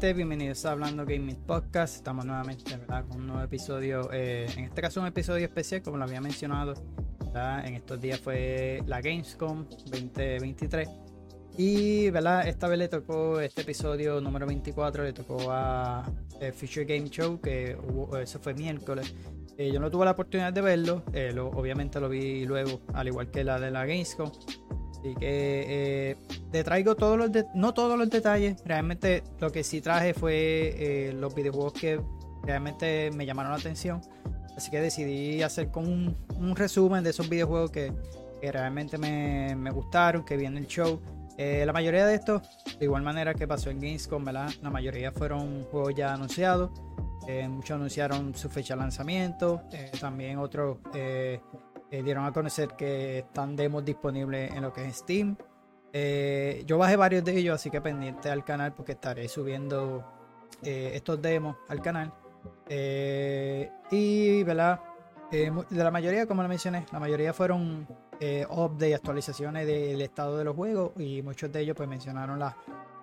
Gente, bienvenidos a Hablando Gaming Podcast. Estamos nuevamente ¿verdad? con un nuevo episodio. Eh, en este caso, un episodio especial, como lo había mencionado. ¿verdad? En estos días fue la Gamescom 2023. Y ¿verdad? esta vez le tocó este episodio número 24, le tocó a eh, Future Game Show, que hubo, eso fue miércoles. Eh, yo no tuve la oportunidad de verlo, eh, lo, obviamente lo vi luego, al igual que la de la Gamescom. Así que eh, te traigo todos los no todos los detalles. Realmente lo que sí traje fue eh, los videojuegos que realmente me llamaron la atención. Así que decidí hacer como un, resumen de esos videojuegos que, realmente me, gustaron, que vi en el show. Eh, la mayoría de estos, de igual manera que pasó en Gamescom, ¿verdad? La mayoría fueron juegos ya anunciados. muchos anunciaron su fecha de lanzamiento. también otros eh, dieron a conocer que están demos disponibles en lo que es Steam. Eh, yo bajé varios de ellos, así que pendiente al canal porque estaré subiendo eh, estos demos al canal. y, ¿verdad? de la mayoría, como lo mencioné, la mayoría fueron updates, actualizaciones del estado de los juegos y muchos de ellos pues mencionaron la,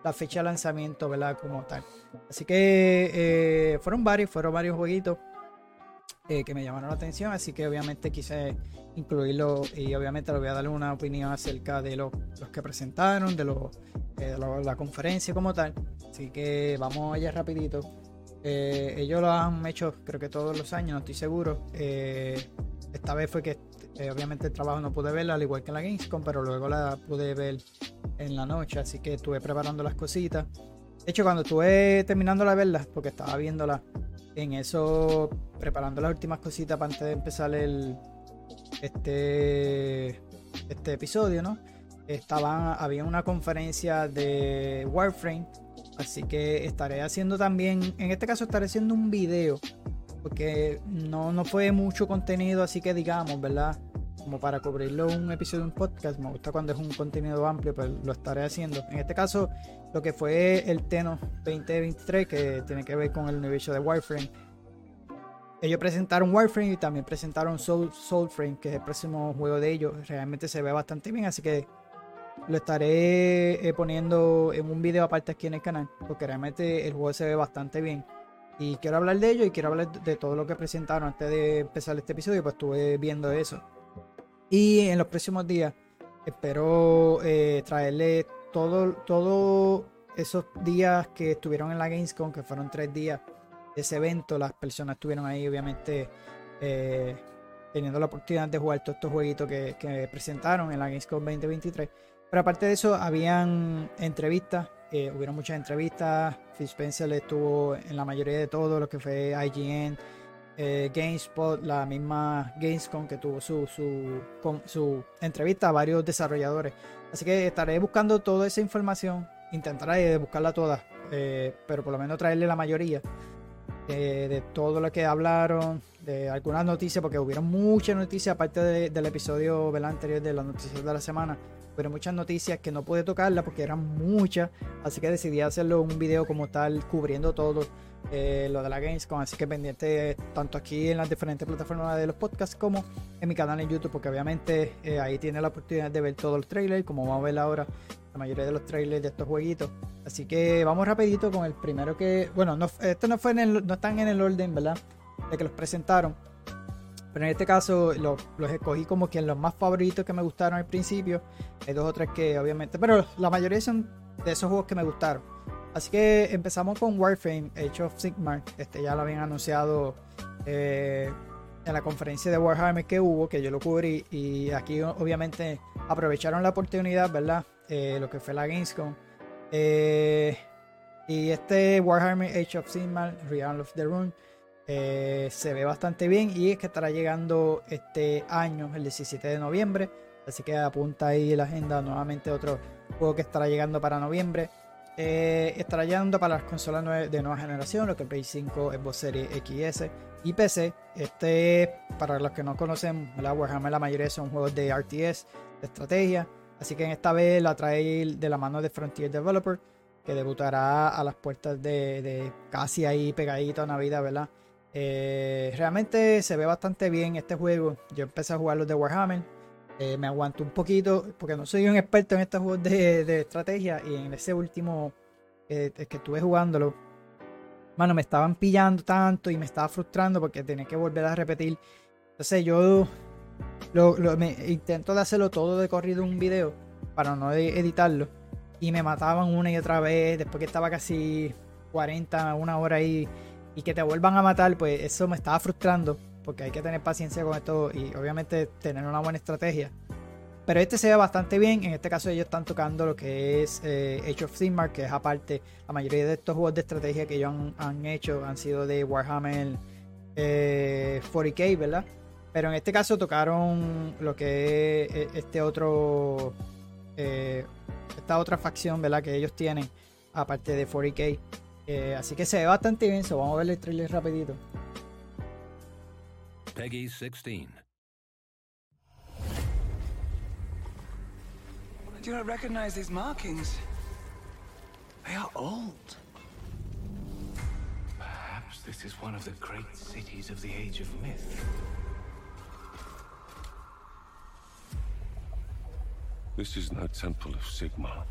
la fecha de lanzamiento, ¿verdad? Como tal. Así que fueron varios, fueron varios jueguitos. Eh, que me llamaron la atención, así que obviamente quise incluirlo y obviamente le voy a dar una opinión acerca de los que presentaron, de, eh, la conferencia como tal. Así que vamos allá rapidito. Eh, ellos lo han hecho creo que todos los años, no estoy seguro. esta vez fue que obviamente el trabajo no pude verla al igual que en la Gamescom, pero luego la pude ver en la noche, así que estuve preparando las cositas. De hecho, cuando estuve terminando la verla, porque estaba viéndola en eso, preparando las últimas cositas para antes de empezar el este, este episodio, ¿no? Había una conferencia de Warframe, así que estaré haciendo también, en este caso estaré haciendo un video, porque no, no fue mucho contenido, así que digamos, ¿verdad? Como para cubrirlo un episodio de un podcast. Me gusta cuando es un contenido amplio, pues lo estaré haciendo. En este caso, lo que fue el Teno 2023, que tiene que ver con el universo de Warframe. Ellos presentaron Warframe y también presentaron Soul, Soulframe, que es el próximo juego de ellos. Realmente se ve bastante bien, así que lo estaré eh, poniendo en un video aparte aquí en el canal, porque realmente el juego se ve bastante bien. Y quiero hablar de ello y quiero hablar de todo lo que presentaron antes de empezar este episodio, pues estuve viendo eso. Y en los próximos días espero eh, traerle todo, todo esos días que estuvieron en la Gamescom, que fueron tres días de ese evento. Las personas estuvieron ahí, obviamente, eh, teniendo la oportunidad de jugar todos estos jueguitos que, presentaron en la Gamescom 2023. Pero aparte de eso, habían entrevistas, eh, hubieron muchas entrevistas. Phil Spencer estuvo en la mayoría de todo lo que fue IGN eh, GameSpot, la misma Gamescom que tuvo su, su, entrevista a varios desarrolladores. Así que estaré buscando toda esa información, intentaré buscarla toda, eh, pero por lo menos traerle la mayoría eh, de todo lo que hablaron, de algunas noticias, porque hubieron muchas noticias aparte del episodio anterior de las noticias de la semana. Pero muchas noticias que no pude tocarla porque eran muchas, así que decidí hacerlo un video como tal, cubriendo todo eh, lo de la Gamescom, así que pendiente tanto aquí en las diferentes plataformas de los podcasts como en mi canal en YouTube, porque obviamente eh, ahí tiene la oportunidad de ver todos los trailers, como vamos a ver ahora la mayoría de los trailers de estos jueguitos. Así que vamos rapidito con el primero que, bueno, no, este no fue en el, no están en el orden, ¿verdad? De que los presentaron. Pero en este caso los, escogí como que los más favoritos que me gustaron al principio. Hay dos o tres que obviamente, pero la mayoría son de esos juegos que me gustaron. Así que empezamos con Warframe, Age of Sigmar. Este ya lo habían anunciado eh, en la conferencia de Warhammer que hubo, que yo lo cubrí. Y aquí obviamente aprovecharon la oportunidad, ¿verdad? Eh, lo que fue la Gamescom. Eh, y este Warhammer Age of Sigmar, Realm of the Rune, se ve bastante bien. Y es que estará llegando este año, el 17 de noviembre. Así que apunta ahí la agenda nuevamente otro juego que estará llegando para noviembre. Eh, estará llegando para las consolas de nueva generación, lo que Play 5, Xbox Series XS y PC. Este, para los que no conocen, la Warhammer la mayoría son juegos de RTS, de estrategia. Así que en esta vez la trae de la mano de Frontier Developer, que debutará a las puertas de, casi ahí pegadito a Navidad, ¿verdad? Eh, realmente se ve bastante bien este juego. Yo empecé a jugar los de Warhammer eh, me aguanto un poquito porque no soy un experto en estos juegos de, estrategia y en ese último es que estuve jugándolo, mano, me estaban pillando tanto y me estaba frustrando porque tenía que volver a repetir. Entonces yo lo, intento de hacerlo todo de corrido en un video para no editarlo. Y me mataban una y otra vez, después que estaba casi 40, una hora ahí, y que te vuelvan a matar, pues eso me estaba frustrando, porque hay que tener paciencia con esto y obviamente tener una buena estrategia. Pero este se ve bastante bien. En este caso ellos están tocando lo que es eh, Age of Sigmar, que es aparte. La mayoría de estos juegos de estrategia que ellos han, hecho han sido de Warhammer 40k, eh, ¿verdad? Pero en este caso tocaron lo que es eh, este otro... esta otra facción, ¿verdad? Que ellos tienen, aparte de 40k. así que se ve bastante bien. So, vamos a ver el trailer rapidito. Peggy 16. I do not recognize these markings. They are old. Perhaps this is one of the great cities of the Age of Myth. This is no Temple of Sigma.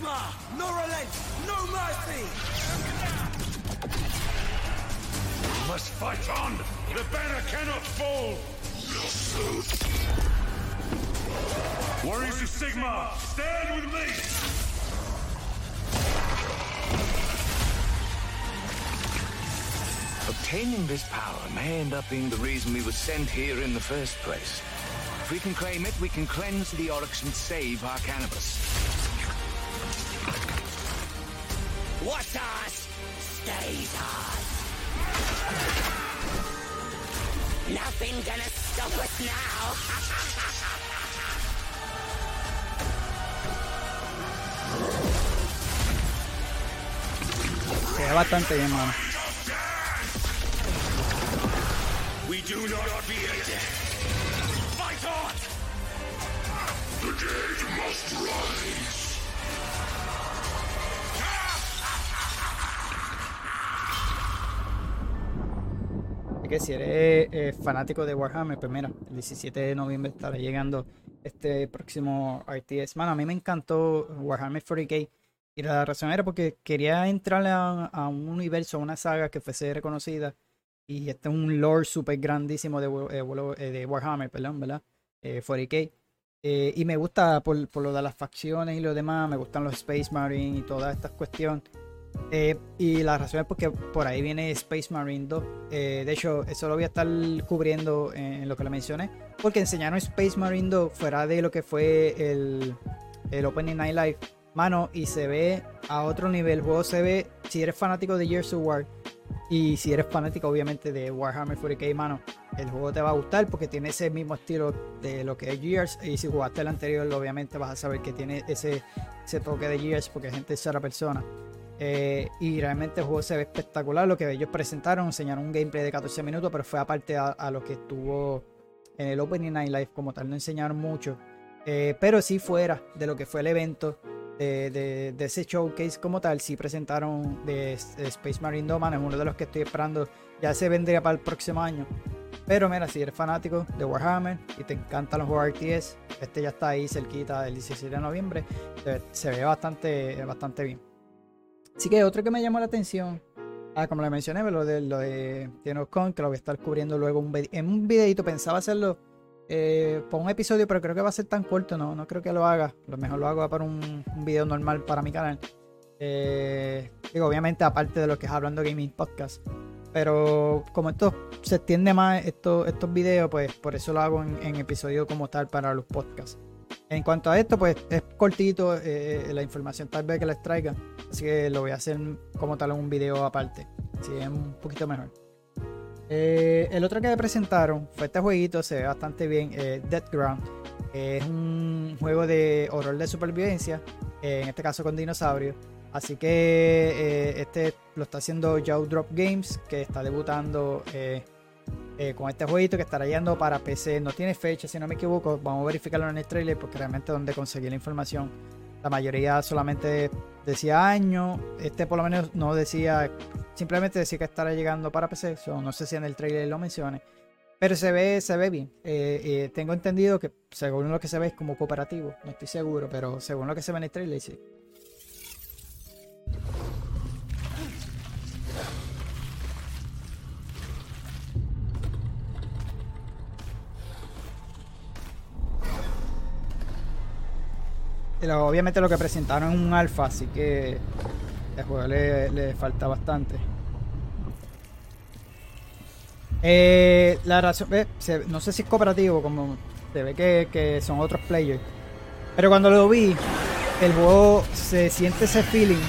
Sigma! No relent! No mercy! We must fight on! The banner cannot fall! Warriors of Sigma, stand with me! Obtaining this power may end up being the reason we were sent here in the first place. If we can claim it, we can cleanse the Oryx and save our cannabis. What's us stays us. Nothing gonna stop us now. Se ve bastante bien, mano. We do not fear death. Fight on! The dead must rise. Que si eres eh, fanático de Warhammer, pues el 17 de noviembre estará llegando este próximo RTS. Mano, a mí me encantó Warhammer 40k. Y la razón era porque quería entrar a, un universo, a una saga que fuese reconocida. Y este es un lore súper grandísimo de, eh, eh, de, Warhammer, perdón, ¿verdad? 40k. y me gusta por, por, lo de las facciones y lo demás. Me gustan los Space Marine y todas estas cuestiones. Eh, y la razón es porque por ahí viene Space Marine 2. Eh, de hecho, eso lo voy a estar cubriendo en, lo que le mencioné. Porque enseñaron Space Marine 2 fuera de lo que fue el, el Opening Night Live. Mano, y se ve a otro nivel. El juego se ve, si eres fanático de Gears of War y si eres fanático obviamente de Warhammer 40k, mano, el juego te va a gustar porque tiene ese mismo estilo de lo que es Gears. Y si jugaste el anterior, obviamente vas a saber que tiene ese, ese toque de Gears porque es gente tercera persona. Eh, y realmente el juego se ve espectacular. Lo que ellos presentaron, enseñaron un gameplay de 14 minutos, pero fue aparte a, lo que estuvo en el Opening Night Live. Como tal, no enseñaron mucho. Eh, pero sí fuera de lo que fue el evento de, ese showcase como tal, sí presentaron Space Marine Doman. Es uno de los que estoy esperando. Ya se vendría para el próximo año. Pero mira, si eres fanático de Warhammer y te encantan los juegos RTS, este ya está ahí cerquita del 17 de noviembre. Se, se ve bastante, bastante bien. Así que otro que me llamó la atención, ah, como le mencioné, lo de, lo de que lo voy a estar cubriendo luego en un videito. Pensaba hacerlo eh, por un episodio, pero creo que va a ser tan corto, no, no creo que lo haga. Lo mejor lo hago para un, video normal para mi canal. Eh, digo, obviamente, aparte de lo que es hablando gaming podcast. Pero como esto se extiende más, estos, estos videos, pues por eso lo hago en, en episodio como tal para los podcasts. En cuanto a esto, pues es cortito eh, la información tal vez que les traiga. Así que lo voy a hacer como tal en un video aparte. Así es un poquito mejor. Eh, el otro que presentaron fue este jueguito, se ve bastante bien, eh, Dead Ground. es un juego de horror de supervivencia, en este caso con dinosaurios. Así que este lo está haciendo Joe Drop Games, que está debutando con este jueguito que estará yendo para PC. No tiene fecha, si no me equivoco. Vamos a verificarlo en el trailer porque realmente donde conseguí la información La mayoría solamente decía año. Este por lo menos no decía, simplemente decía que estará llegando para PC. no sé si en el trailer lo mencione. Pero se ve, se ve bien. Eh, eh, tengo entendido que según lo que se ve es como cooperativo. No estoy seguro, pero según lo que se ve en el trailer, sí. Obviamente lo que presentaron es un alfa, así que el juego le, falta bastante. Eh, la razón, no sé si es cooperativo, como se ve que, son otros players. Pero cuando lo vi, el juego se siente ese feeling.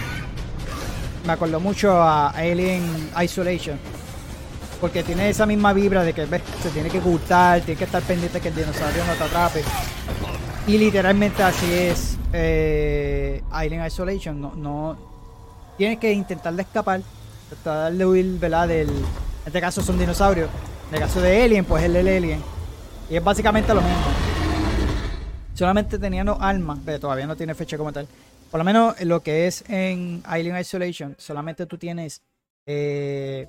Me acordó mucho a Alien Isolation. Porque tiene esa misma vibra de que se tiene que ocultar, tiene que estar pendiente que el dinosaurio no te atrape. Y literalmente así es eh, Island Isolation. No, no tienes que intentar de escapar, tratar de huir, ¿verdad? Del, en este caso son dinosaurios. En el caso de Alien, pues el del Alien. Y es básicamente lo mismo. Solamente tenían armas, pero todavía no tiene fecha como tal. Por lo menos lo que es en Island Isolation, solamente tú tienes eh,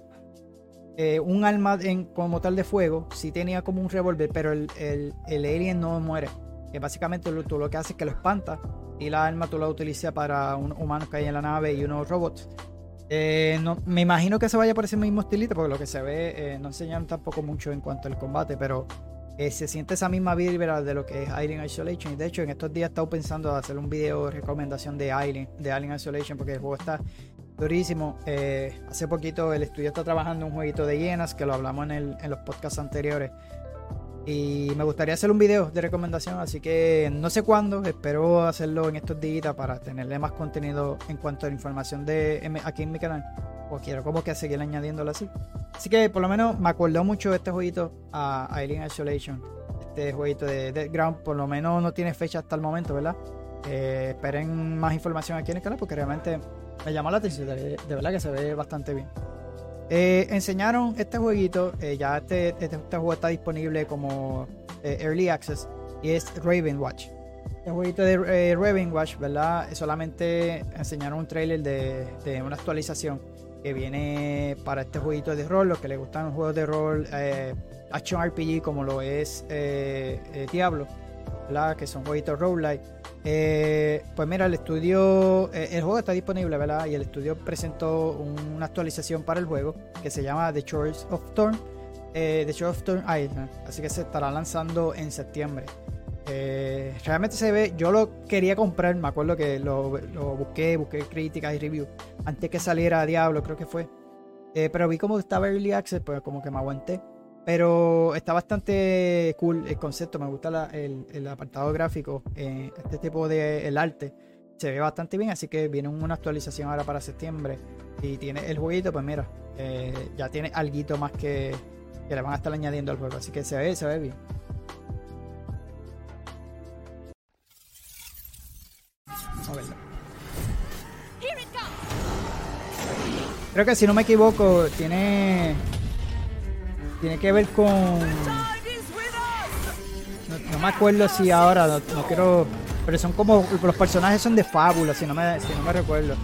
eh, un arma como tal de fuego. Sí tenía como un revólver, pero el, el, el alien no muere. Que básicamente tú lo que haces es que lo espantas y la arma tú la utilizas para un humano que hay en la nave y unos robots. Eh, no, me imagino que se vaya por ese mismo estilito, porque lo que se ve eh, no enseñan tampoco mucho en cuanto al combate, pero eh, se siente esa misma vibra de lo que es Alien Isolation. Y de hecho, en estos días he estado pensando hacer un video de recomendación de Alien, de Alien Isolation, porque el juego está durísimo. hace poquito el estudio está trabajando un jueguito de hienas, que lo hablamos en, en los podcasts anteriores. Y me gustaría hacer un video de recomendación, así que no sé cuándo, espero hacerlo en estos días para tenerle más contenido en cuanto a la información de aquí en mi canal. O quiero como que seguir añadiéndolo así. Así que por lo menos me acordó mucho este jueguito a Alien Isolation. Este jueguito de Dead Ground por lo menos no tiene fecha hasta el momento, ¿verdad? Eh, esperen más información aquí en el canal porque realmente me llamó la atención. de verdad que se ve bastante bien. Eh, enseñaron este jueguito, eh, ya este, este, este, juego está disponible como eh, Early Access y es Raven Watch. El jueguito de Raven Watch, ¿verdad? Solamente enseñaron un trailer de, una actualización que viene para este jueguito de rol, los que les gustan los juegos de rol, Action RPG como lo es Diablo, Que son jueguitos roguelike eh, pues mira, el estudio, eh, el juego está disponible, ¿verdad? Y el estudio presentó una actualización para el juego que se llama The Choice of Thorn, eh, The Choice of Thorn Island. Así que se estará lanzando en septiembre. realmente se ve, yo lo quería comprar, me acuerdo que lo, busqué, busqué críticas y reviews antes que saliera Diablo, creo que fue. pero vi como estaba Early Access, pues como que me aguanté. Pero está bastante cool el concepto, me gusta el, apartado gráfico, eh, este tipo de el arte. Se ve bastante bien, así que viene una actualización ahora para septiembre. Y tiene el jueguito, pues mira, eh, ya tiene algo más que, que, le van a estar añadiendo al juego, así que se ve, se ve bien. Creo que si no me equivoco, tiene tiene que ver con. No, me acuerdo si ahora, no, quiero. Pero son como. Los personajes son de fábula, si no me, si no me recuerdo.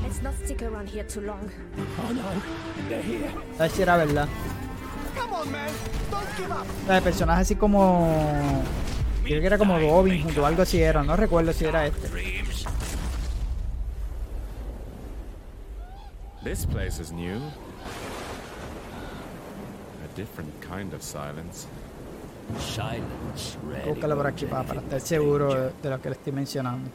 A ver si era verdad. El personaje así como. Creo que era como Robin o algo así era, no recuerdo si era este. This place is new different kind of silence. Silence, Búscalo por aquí para, para estar seguro de, de lo que le estoy mencionando.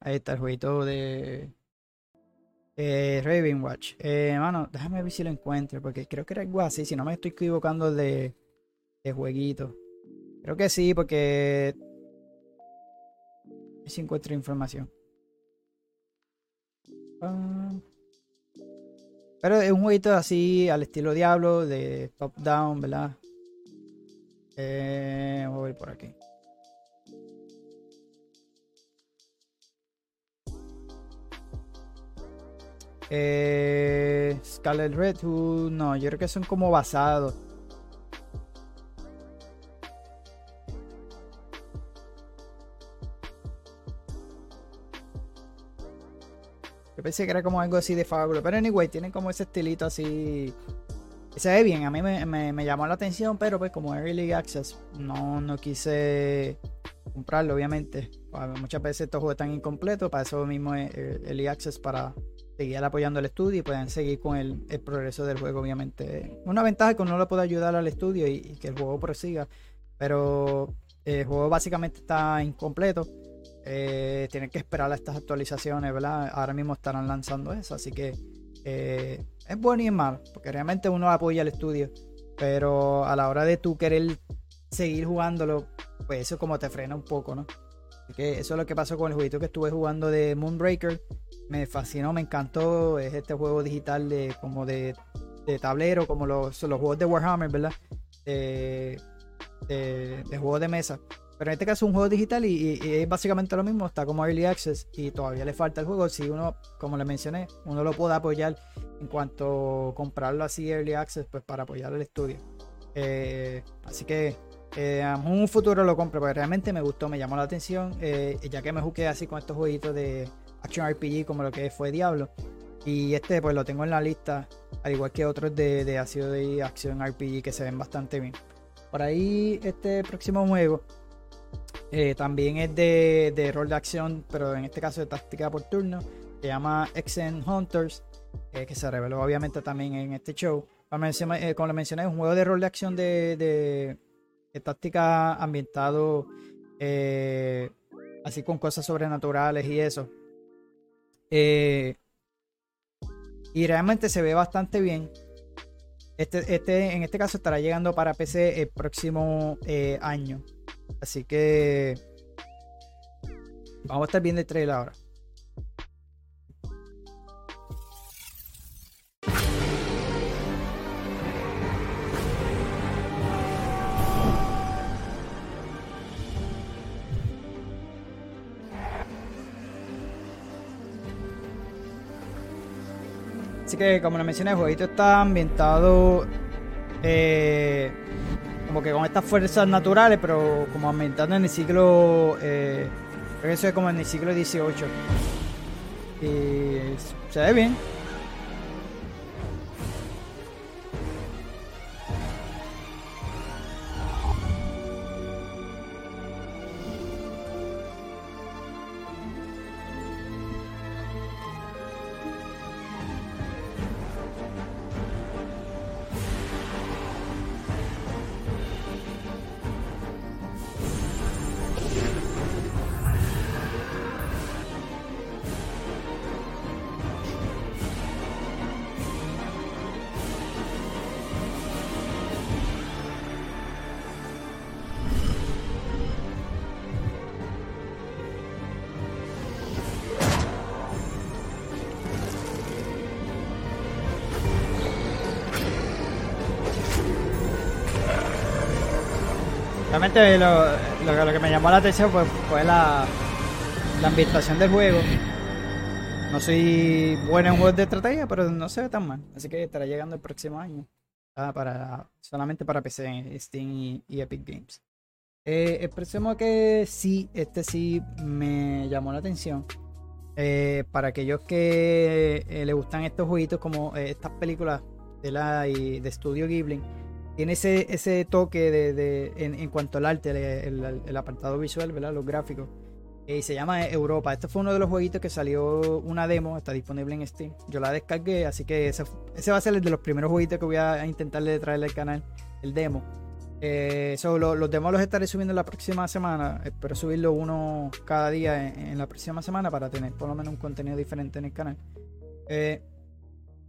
Ahí está el jueguito de eh, Raven Watch. Eh, mano, déjame ver si lo encuentro. Porque creo que era algo así. Si no me estoy equivocando de, de jueguito. Creo que sí, porque. Si encuentro información. Ah. pero es un jueguito así al estilo Diablo, de top down, ¿verdad? Eh, voy a ir por aquí. Eh, Scarlet Red, uh, no, yo creo que son como basados. Yo pensé que era como algo así de fábula. Pero anyway, tienen como ese estilito así. Se ve bien, a mí me, llamó la atención, pero pues como Early Access, no, no quise comprarlo, obviamente. Muchas veces estos juegos están incompletos, para eso mismo es Early Access para seguir apoyando el estudio y puedan seguir con el, progreso del juego, obviamente. Una ventaja es que uno lo puede ayudar al estudio y, que el juego prosiga, pero el juego básicamente está incompleto eh, tienen que esperar a estas actualizaciones, ¿verdad? Ahora mismo estarán lanzando eso, así que eh, es bueno y es malo, porque realmente uno apoya el estudio, pero a la hora de tú querer seguir jugándolo, pues eso como te frena un poco, ¿no? Así que eso es lo que pasó con el jueguito que estuve jugando de Moonbreaker. Me fascinó, me encantó. Es este juego digital de como de, tablero, como los, los juegos de Warhammer, ¿verdad? de, de juegos de mesa. Pero en este caso es un juego digital y, es básicamente lo mismo, está como Early Access y todavía le falta el juego. Si uno, como le mencioné, uno lo puede apoyar en cuanto comprarlo así Early Access, pues para apoyar el estudio. Eh, así que eh, un futuro lo compro, porque realmente me gustó, me llamó la atención, eh, ya que me jugué así con estos jueguitos de Action RPG como lo que fue Diablo. Y este pues lo tengo en la lista, al igual que otros de, de ácido de acción RPG que se ven bastante bien. Por ahí este próximo juego eh, también es de, rol de acción, pero en este caso de táctica por turno. Se llama Exen Hunters, eh, que se reveló obviamente también en este show. Como, como mencioné, es un juego de rol de acción de, táctica ambientado así con cosas sobrenaturales y eso. y realmente se ve bastante bien. Este, este, en este caso estará llegando para PC el próximo año. Así que vamos a estar viendo el trailer ahora. Que como lo mencioné, el jueguito está ambientado eh, como que con estas fuerzas naturales, pero como aumentando en el siglo, eh, creo que eso es como en el siglo XVIII. Y se ve bien. Lo, que me llamó la atención fue, la, ambientación del juego. No soy bueno en juegos de estrategia, pero no se ve tan mal. Así que estará llegando el próximo año. Ah, para, solamente para PC, Steam y, Epic Games. Eh, el próximo que sí, este sí me llamó la atención. Eh, para aquellos que eh, le gustan estos jueguitos como estas películas de la y de Studio Ghibli tiene ese, ese toque de, en, cuanto al arte, el, apartado visual, ¿verdad? Los gráficos. Y se llama Europa. Este fue uno de los jueguitos que salió una demo, está disponible en Steam. Yo la descargué, así que ese, va a ser el de los primeros jueguitos que voy a intentarle traerle al canal, el demo. Eh, los demos los estaré subiendo la próxima semana. Espero subirlo uno cada día en, la próxima semana para tener por lo menos un contenido diferente en el canal. Eh,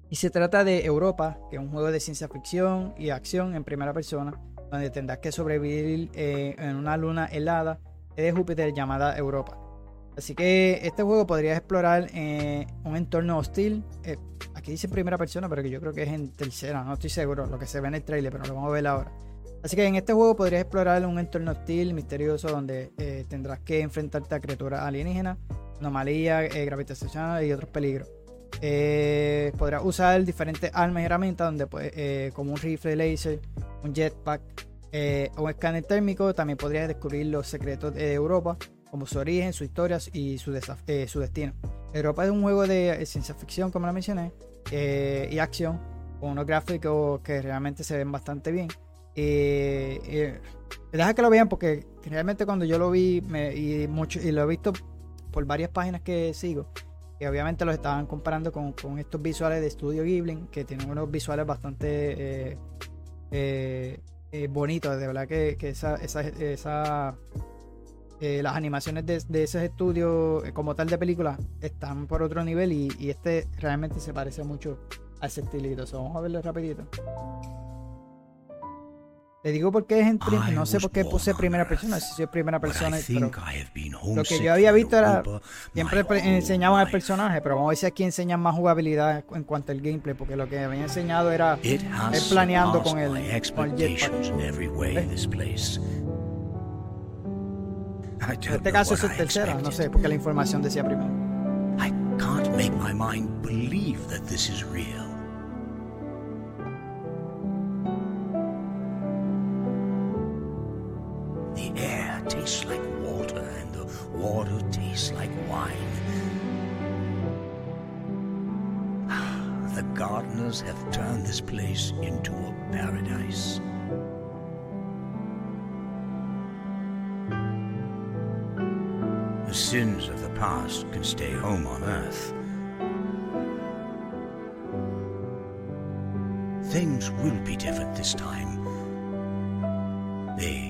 y se trata de Europa, que es un juego de ciencia ficción y acción en primera persona, donde tendrás que sobrevivir eh, en una luna helada de Júpiter llamada Europa. Así que este juego podrías explorar eh, un entorno hostil. Eh, aquí dice primera persona, pero que yo creo que es en tercera, no estoy seguro, lo que se ve en el trailer, pero lo vamos a ver ahora. Así que en este juego podrías explorar un entorno hostil, misterioso, donde tendrás que enfrentarte a criaturas alienígenas, anomalías gravitacionales y otros peligros. Eh, podrás usar diferentes armas y herramientas donde eh, como un rifle laser, un jetpack eh, o un escáner térmico. También podrías descubrir los secretos de Europa, como su origen, su historia y su, su destino. Europa es un juego de ciencia ficción, como lo mencioné, y acción, con unos gráficos que realmente se ven bastante bien. deja que lo vean porque realmente cuando yo lo vi y, mucho, y lo he visto por varias páginas que sigo, que obviamente los estaban comparando con, estos visuales de Studio Ghibli, que tienen unos visuales bastante eh, eh, eh, bonitos, de verdad que, esa, esa, las animaciones de, de, esos estudios como tal de películas están por otro nivel y, este realmente se parece mucho a ese estilito. vamos a verlo rapidito. Le digo porque es en no sé por qué puse primera persona, si soy primera persona, pero lo que yo había visto era siempre enseñaban el personaje, pero vamos a ver si aquí enseñan más jugabilidad en cuanto al gameplay, porque lo que había enseñado era ir planeando con el, con el En este caso es el tercero, no sé, porque la información decía primero. I can't make my mind believe that this is real. Like wine. the gardeners have turned this place into a paradise. The sins of the past can stay home on earth. Things will be different this time. They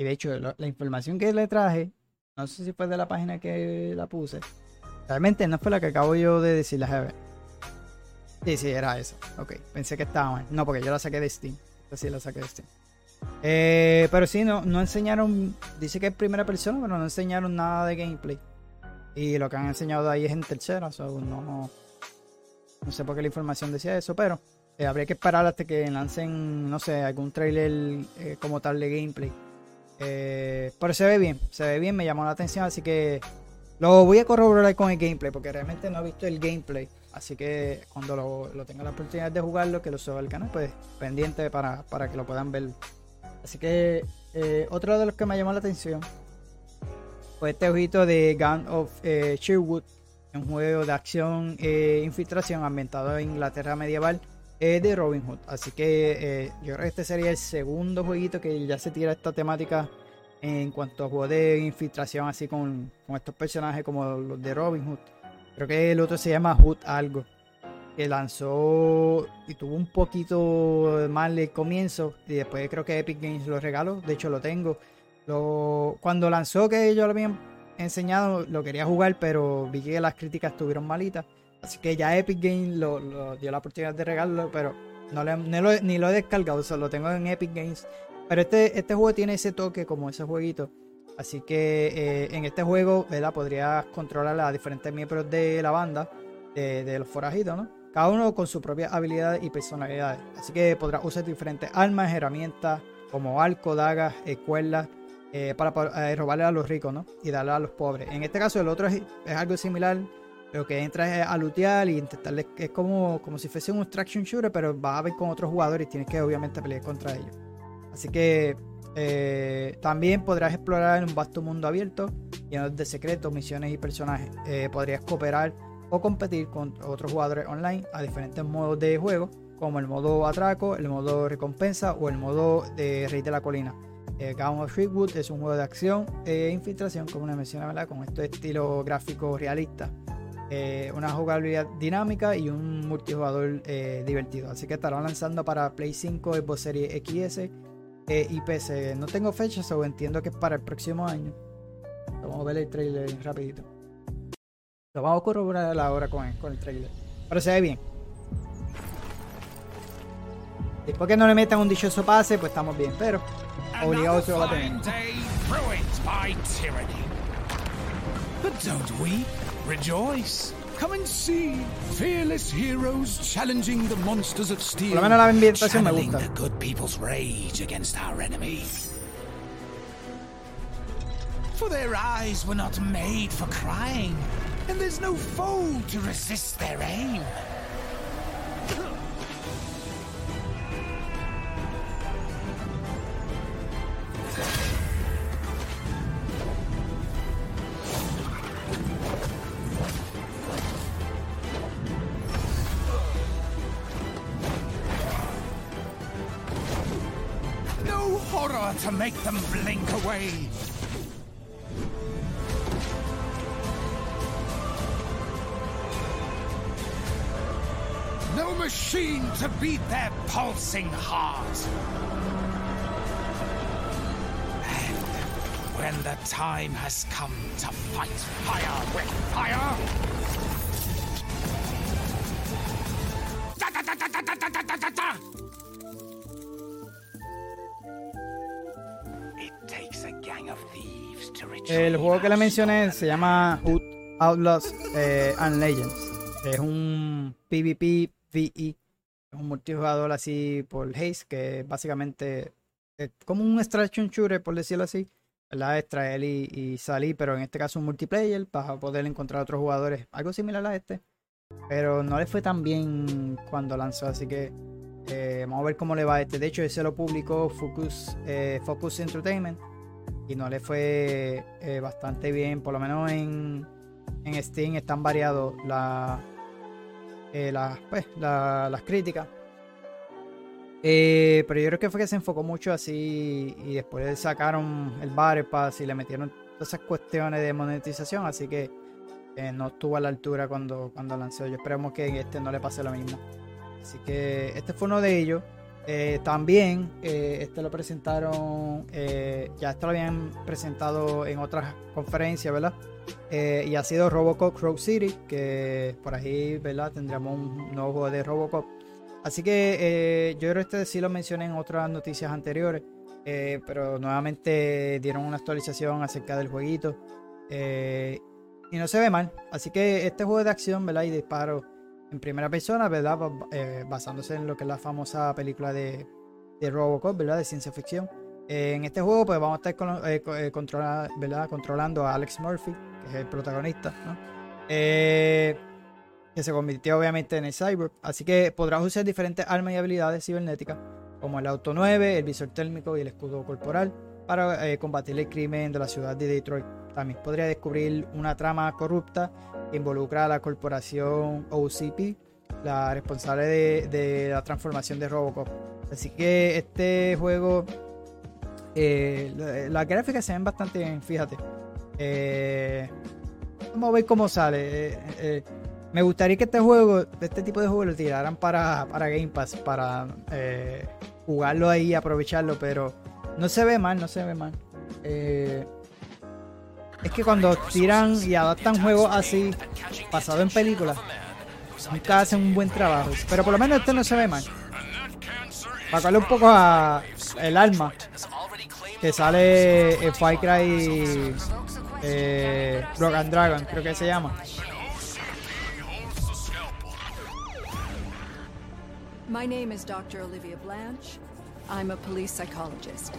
Y de hecho, la información que le traje, no sé si fue de la página que la puse. Realmente no fue la que acabo yo de decir la. Sí, sí, era esa. Ok, pensé que estaba mal. No, porque yo la saqué de Steam. sí la saqué de Steam. Eh, pero sí, no, no enseñaron. Dice que es primera persona, pero no enseñaron nada de gameplay. Y lo que han enseñado ahí es en tercera. no, no sé por qué la información decía eso, pero eh, habría que esperar hasta que lancen, no sé, algún trailer eh, como tal de gameplay. Eh, pero se ve bien, se ve bien, me llamó la atención, así que lo voy a corroborar con el gameplay, porque realmente no he visto el gameplay. Así que cuando lo, tenga la oportunidad de jugarlo, que lo suba al canal, pues pendiente para, que lo puedan ver. Así que eh, otro de los que me llamó la atención fue este ojito de Gun of eh, Sherwood, un juego de acción e infiltración ambientado en Inglaterra medieval de Robin Hood. Así que eh, yo creo que este sería el segundo jueguito que ya se tira esta temática en cuanto a juegos de infiltración, así con, estos personajes como los de Robin Hood. Creo que el otro se llama Hood Algo, que lanzó y tuvo un poquito mal el comienzo y después creo que Epic Games lo regaló. De hecho, lo tengo. Lo, cuando lanzó, que yo lo había enseñado, lo quería jugar, pero vi que las críticas estuvieron malitas. Así que ya Epic Games lo, dio la oportunidad de regalarlo, pero no, ni lo he descargado, solo lo tengo en Epic Games. Pero este, este juego tiene ese toque como ese jueguito. Así que eh, en este juego, ¿verdad? Podrías controlar a diferentes miembros de la banda, de, los forajidos, ¿no? Cada uno con su propia habilidad y personalidades. Así que podrás usar diferentes armas, herramientas, como arco, dagas, escuelas, eh, para, eh, robarle a los ricos, ¿no? Y darle a los pobres. En este caso, el otro es algo similar lo que entra es a lootear y intentarle. Es como, como si fuese un extraction shooter, pero vas a ver con otros jugadores y tienes que obviamente pelear contra ellos. Así que eh, también podrás explorar en un vasto mundo abierto, lleno de secretos, misiones y personajes. Eh, podrías cooperar o competir con otros jugadores online a diferentes modos de juego, como el modo atraco, el modo recompensa o el modo de Rey de la Colina. Eh, of Sherwood es un juego de acción e infiltración, como una mencioné, ¿verdad? con este estilo gráfico realista. Eh, una jugabilidad dinámica y un multijugador eh, divertido. Así que estarán lanzando para Play 5, Xbox Series XS eh, y PC. No tengo fecha, o entiendo que es para el próximo año. Vamos a ver el trailer rapidito. Lo vamos a corroborar ahora con el, con el trailer. Pero se ve bien. Después que no le metan un dichoso pase, pues estamos bien. Pero obligado se lo va a tener. But don't we? Rejoice, Come and see fearless heroes challenging the monsters of steel. Por lo menos la ambientación me gusta. the good people's rage against our enemy. For their eyes were not made for crying, and there's no foe to resist their aim. To make them blink away. No machine to beat their pulsing heart. And when the time has come to fight fire with fire. Mencioné se llama Hood Outlaws eh, and Legends. Es un PvP VE. Es un multijugador así por Haze, que básicamente es como un extraction shooter, por decirlo así. ¿Verdad? Extraer y, y salir, pero en este caso un multiplayer para poder encontrar otros jugadores. Algo similar a este. Pero no le fue tan bien cuando lanzó, así que eh, vamos a ver cómo le va a este. De hecho, ese lo publicó Focus, eh, Focus Entertainment y no le fue eh, bastante bien, por lo menos en, en Steam están variados la, eh, pues, la- las críticas. Eh, pero yo creo que fue que se enfocó mucho así y después sacaron el Battle y le metieron todas esas cuestiones de monetización, así que eh, no estuvo a la altura cuando, cuando lanzó. Yo esperemos que en este no le pase lo mismo. Así que este fue uno de ellos. Eh, también eh, este lo presentaron, eh, ya esto lo habían presentado en otras conferencias, ¿verdad? Y ha sido Robocop Rogue City, que por ahí, ¿verdad? Tendremos un nuevo juego de Robocop. Así que yo creo que este sí lo mencioné en otras noticias anteriores, pero nuevamente dieron una actualización acerca del jueguito. y no se ve mal. Así que este juego de acción, ¿verdad? Y disparo en primera persona, ¿verdad? Eh, basándose en lo que es la famosa película de, de Robocop, ¿verdad? De ciencia ficción. Eh, en este juego, pues vamos a estar con- eh, ¿verdad? controlando a Alex Murphy, que es el protagonista, ¿no? Que se convirtió obviamente en el cyborg. Así que podrás usar diferentes armas y habilidades cibernéticas, como el auto 9, el visor térmico y el escudo corporal, para eh, combatir el crimen de la ciudad de Detroit. También podría descubrir una trama corrupta que involucra a la corporación OCP, la responsable de, la transformación de Robocop. Así que este juego, eh, la- las gráficas se ven bastante bien, fíjate. Eh, vamos a ver cómo sale. Eh, me gustaría que este juego, este tipo de juego, lo tiraran para, para Game Pass, para jugarlo ahí, aprovecharlo, pero no se ve mal, no se ve mal. Eh, es que cuando tiran y adaptan juegos así, basado en películas, nunca hacen un buen trabajo. Pero por lo menos este no se ve mal. Para darle un poco a el alma que sale en Far Cry eh, Rock and Dragon, creo que se llama. My name is Dr. Olivia Blanche. I'm a police psychologist.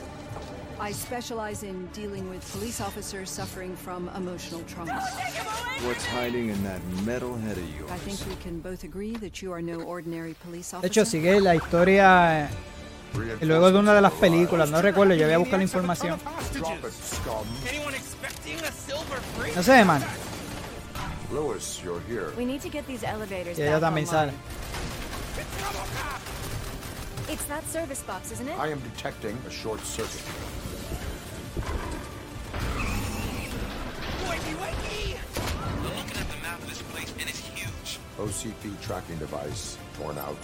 I specialize in dealing with police officers suffering from emotional trauma. What's hiding in that metal head of yours? I think we can both agree that you are no ordinary police De officer. hecho, sigue la historia eh, luego de una de las películas. No recuerdo, yo voy a buscar la información. No se ve mal. Lewis, you're here. We need to get these elevators Y ella también sale. Online. It's that service box, isn't it? I am detecting a short circuit. Looking at the map of this place, and it's huge. OCP tracking device torn out.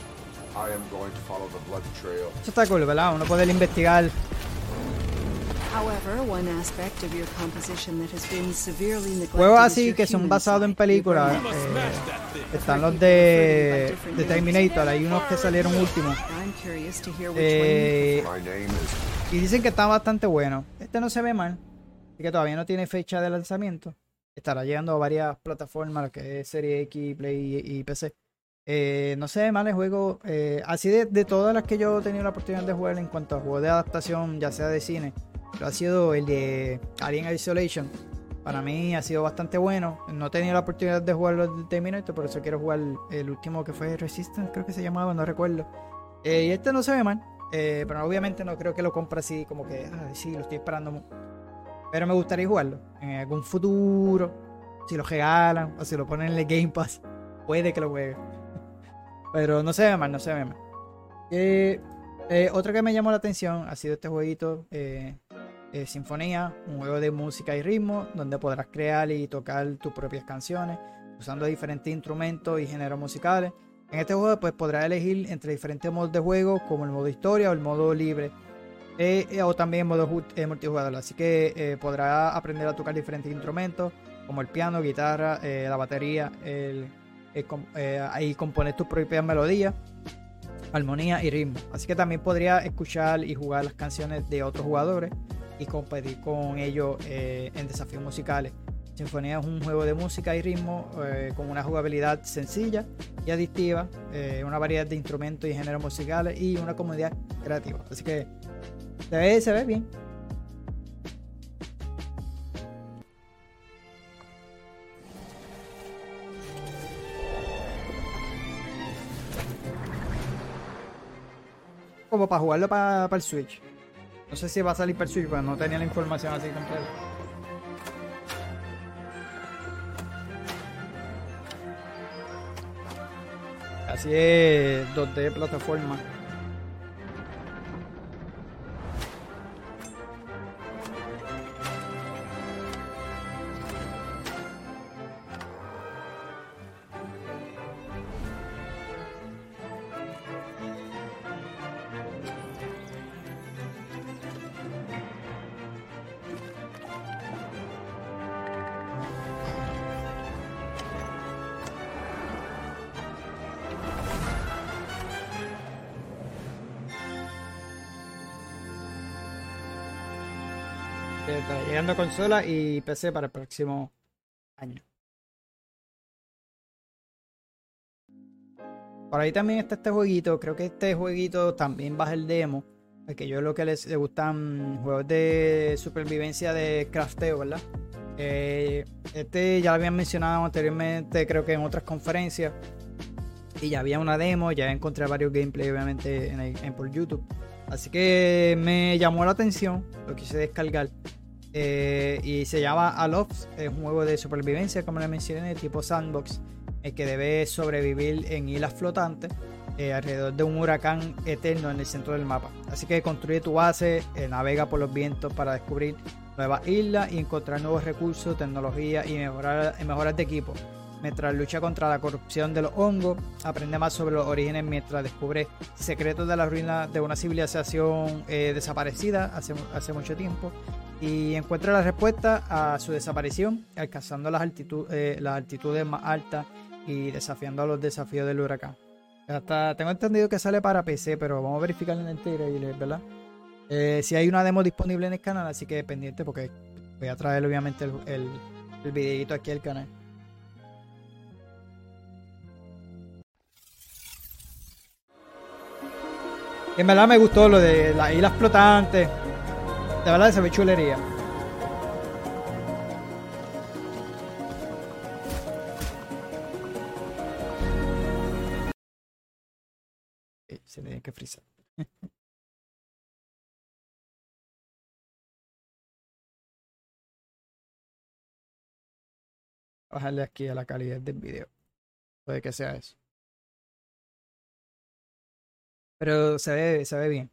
I am going to follow the blood trail. Eso está cool, ¿verdad? Uno puede investigar. Juegos así que son basados en películas. eh, están los de, de Terminator. Hay unos que salieron últimos. Eh, y dicen que está bastante bueno. Este no se ve mal. Así que todavía no tiene fecha de lanzamiento. estará llegando a varias plataformas, lo que es Serie X, Play y, y PC. Eh, no sé, mal el juego. eh, así de, de todas las que yo he tenido la oportunidad de jugar en cuanto a juegos de adaptación, ya sea de cine, ha sido el de Alien Isolation. Para mí ha sido bastante bueno. No he tenido la oportunidad de jugarlo de Terminator, por eso quiero jugar el último que fue Resistance, creo que se llamaba, no recuerdo. Eh, y este no se ve mal, eh, pero obviamente no creo que lo compre así, como que, ah, sí, lo estoy esperando. Pero me gustaría jugarlo en algún futuro. Si lo regalan o si lo ponen en el Game Pass, puede que lo juegue. Pero no se ve mal, no se ve mal. Eh, eh, otro que me llamó la atención ha sido este jueguito, eh, Sinfonía, un juego de música y ritmo, donde podrás crear y tocar tus propias canciones usando diferentes instrumentos y géneros musicales. En este juego pues podrás elegir entre diferentes modos de juego, como el modo historia o el modo libre, eh, eh, o también modo eh, multijugador. Así que eh, podrás aprender a tocar diferentes instrumentos, como el piano, guitarra, la batería, el, ahí componer tus propias melodías, armonía y ritmo. Así que también podrías escuchar y jugar las canciones de otros jugadores y competir con ellos eh, en desafíos musicales. Sinfonía es un juego de música y ritmo eh, con una jugabilidad sencilla y adictiva, eh, una variedad de instrumentos y géneros musicales y una comunidad creativa. Así que se ve, se ve bien. Como para jugarlo para el Switch. No sé si va a salir para pero no tenía la información así completa. Así es 2D plataforma. Consola y PC para el próximo año. Por ahí también está este jueguito. Creo que este jueguito también baja el demo. Porque yo lo que les, les gustan juegos de supervivencia de crafteo, ¿verdad? Eh, este ya lo habían mencionado anteriormente, creo que en otras conferencias. Y ya había una demo, ya encontré varios gameplay, obviamente, en por YouTube. Así que me llamó la atención, lo quise descargar. Eh, y se llama Aloft, es un juego de supervivencia, como les mencioné, tipo sandbox, el que debe sobrevivir en islas flotantes eh, alrededor de un huracán eterno en el centro del mapa. Así que construye tu base, eh, navega por los vientos para descubrir nuevas islas y encontrar nuevos recursos, tecnología y mejorar, mejoras de equipo. Mientras lucha contra la corrupción de los hongos, aprende más sobre los orígenes mientras descubre secretos de la ruina de una civilización eh, desaparecida hace, mucho tiempo y encuentra la respuesta a su desaparición, alcanzando eh, las altitudes más altas y desafiando los desafíos del huracán. Hasta tengo entendido que sale para PC, pero vamos a verificar en el trailer, ¿verdad? Eh, si hay una demo disponible en el canal, así que pendiente porque voy a traer obviamente el, el, el videito aquí al canal. En verdad me gustó lo de las islas flotantes. De verdad se ve chulería. Eh, Se tiene que frizar. Bajarle aquí a la calidad del video. Puede que sea eso. Pero se ve, se ve bien.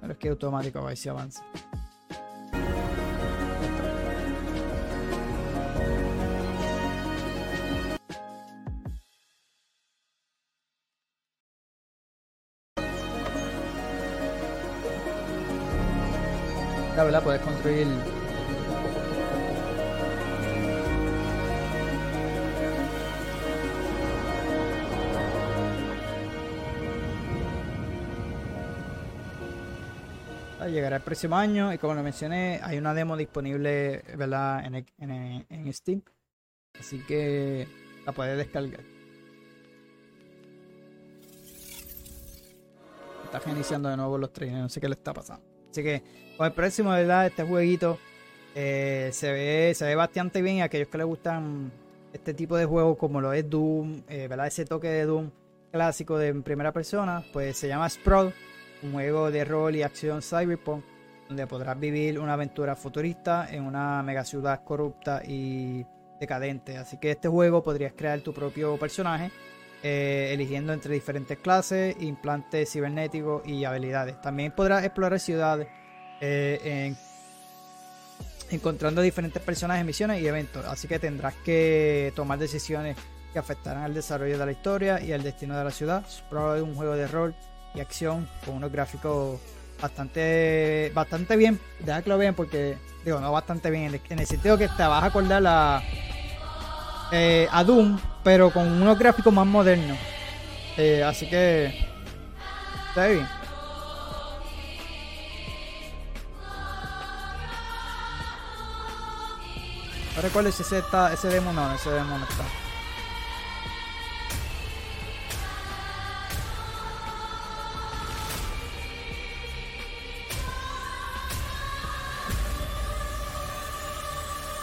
Pero es que automático a ver si avanza. La verdad, puedes construir llegará el próximo año y como lo mencioné, hay una demo disponible ¿verdad? En, en, en Steam. Así que la puedes descargar. Está iniciando de nuevo los trailers, no sé qué le está pasando. Así que con el próximo, ¿verdad? Este jueguito eh, se, ve, se ve bastante bien. A aquellos que les gustan este tipo de juegos, como lo es Doom, eh, ¿verdad? Ese toque de Doom clásico de primera persona, pues se llama Sprawl, un juego de rol y acción cyberpunk, donde podrás vivir una aventura futurista en una mega ciudad corrupta y decadente. Así que este juego podrías crear tu propio personaje, eh, eligiendo entre diferentes clases, implantes cibernéticos y habilidades. También podrás explorar ciudades en encontrando diferentes personajes, misiones y eventos. Así que tendrás que tomar decisiones que afectarán al desarrollo de la historia y al destino de la ciudad. Es un juego de rol y acción con unos gráficos bastante bastante bien. Deja que lo vean porque, digo, no bastante bien, en el sentido que te vas a acordar la, eh, a Doom, pero con unos gráficos más modernos. Eh, así que está bien. No recuerdo si ese, está, ese demo no, ese demo no está.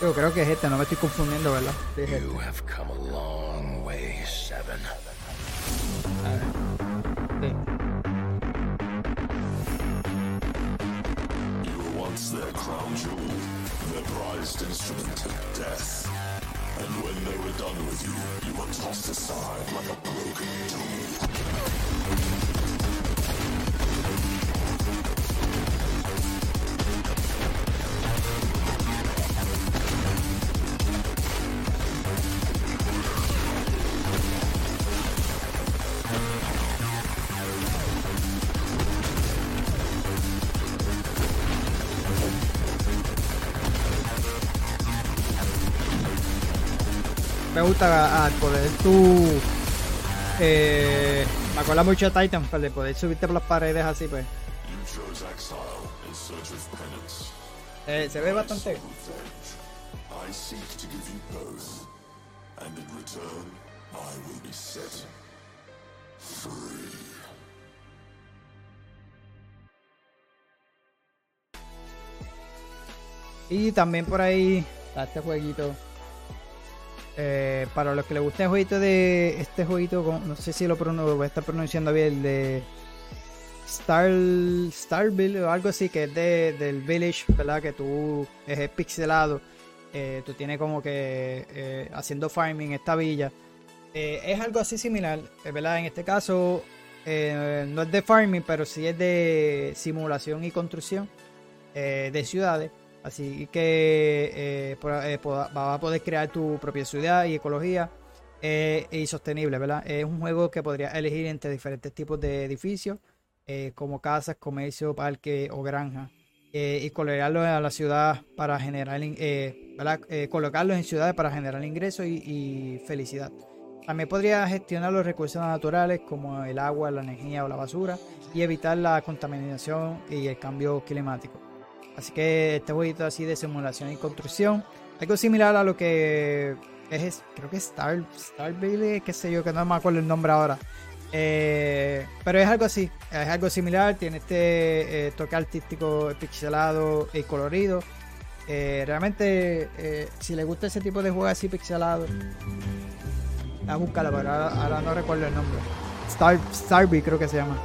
Yo creo que es este, no me estoy confundiendo, ¿verdad? Sí, es este. You have come a long way, Seven. A ver. Sí. You were once their crown jewel, their prized instrument, death. And when they were done with you, you were tossed aside like a broken tool. Al poder tú. Eh, me acuerda mucho de Titan, de poder subirte por las paredes así, pues. Eh, se ve bastante. Y también por ahí está este jueguito. Eh, para los que les guste el jueguito de este jueguito, no sé si lo, pronuncio, voy a estar pronunciando bien, de Star Starville o algo así, que es de, del Village, ¿verdad? Que tú es pixelado. eh, tú tienes como que eh, haciendo farming esta villa. Es algo así similar, ¿verdad? En este caso no es de farming, pero sí es de simulación y construcción de ciudades. Así que eh, eh, vas a poder crear tu propia ciudad y ecología eh, y sostenible, ¿verdad? Es un juego que podrías elegir entre diferentes tipos de edificios, eh, como casas, comercio, parque o granja, y colocarlos a la ciudad para generar, ¿verdad? Colocarlos en ciudades para generar ingresos y, y felicidad. También podrías gestionar los recursos naturales como el agua, la energía o la basura y evitar la contaminación y el cambio climático. Así que este jueguito así de simulación y construcción, algo similar a lo que es, creo que es Star, Starville, qué sé yo, que no me acuerdo el nombre ahora. Eh, pero es algo así, es algo similar, tiene este eh, toque artístico pixelado y colorido. Eh, realmente, si le gusta ese tipo de juego así pixelado, a buscarlo, pero ahora, ahora no recuerdo el nombre. Star, Starville creo que se llama.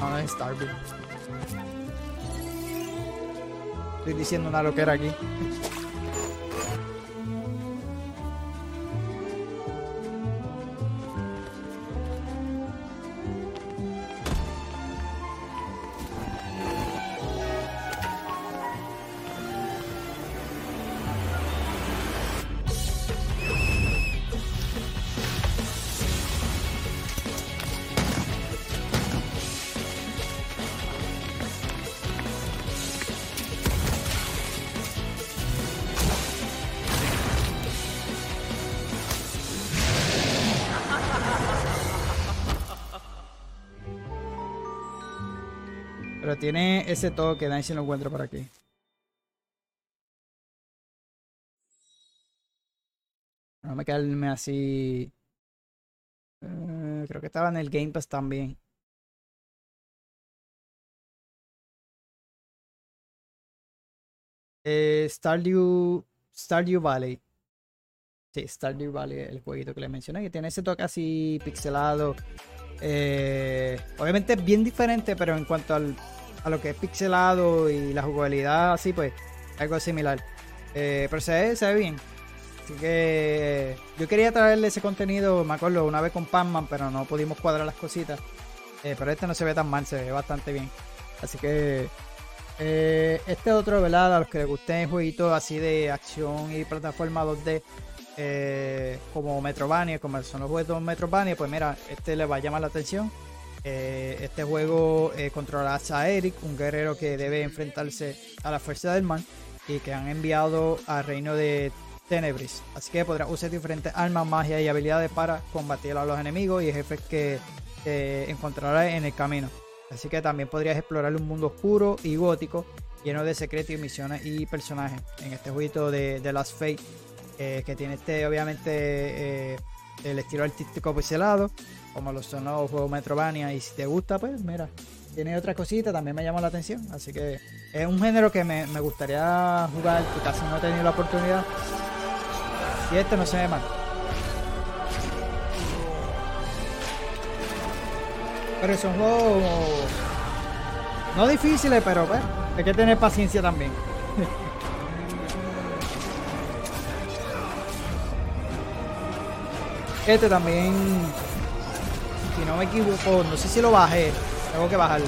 No, es Starville. Estoy diciendo una loquera aquí. Tiene ese toque, Dani si lo encuentro por aquí. No me quedarme así. Eh, creo que estaba en el Game Pass también. Eh, Stardew, Valley. Sí, Stardew Valley, el jueguito que le mencioné, que tiene ese toque así pixelado. Eh, obviamente es bien diferente, pero en cuanto al, a lo que es pixelado y la jugabilidad, así pues, algo similar. Eh, pero se ve, se ve bien. Así que yo quería traerle ese contenido, me acuerdo, una vez con Pac-Man, pero no pudimos cuadrar las cositas. Eh, pero este no se ve tan mal, se ve bastante bien. Así que eh, este otro, ¿verdad? A los que les gusten jueguitos así de acción y plataforma 2D, eh, como Metrovania, como son los juegos Metrovania, pues mira, este le va a llamar la atención. Eh, este juego eh, controlarás a Eric, un guerrero que debe enfrentarse a la fuerza del mal y que han enviado al reino de Tenebris. Así que podrás usar diferentes armas, magia y habilidades para combatir a los enemigos y jefes que eh, encontrarás en el camino. Así que también podrías explorar un mundo oscuro y gótico lleno de secretos y misiones y personajes en este jueguito de, de Last Fate eh, que tiene este obviamente eh, el estilo artístico pixelado como lo son los juegos Metrovania y si te gusta pues mira tiene otra cosita también me llama la atención así que es un género que me, me gustaría jugar que casi no he tenido la oportunidad y este no se ve mal. Pero son juegos no difíciles pero pues hay que tener paciencia también. Este también, si no me equivoco, no sé si lo bajé. Tengo que bajarlo.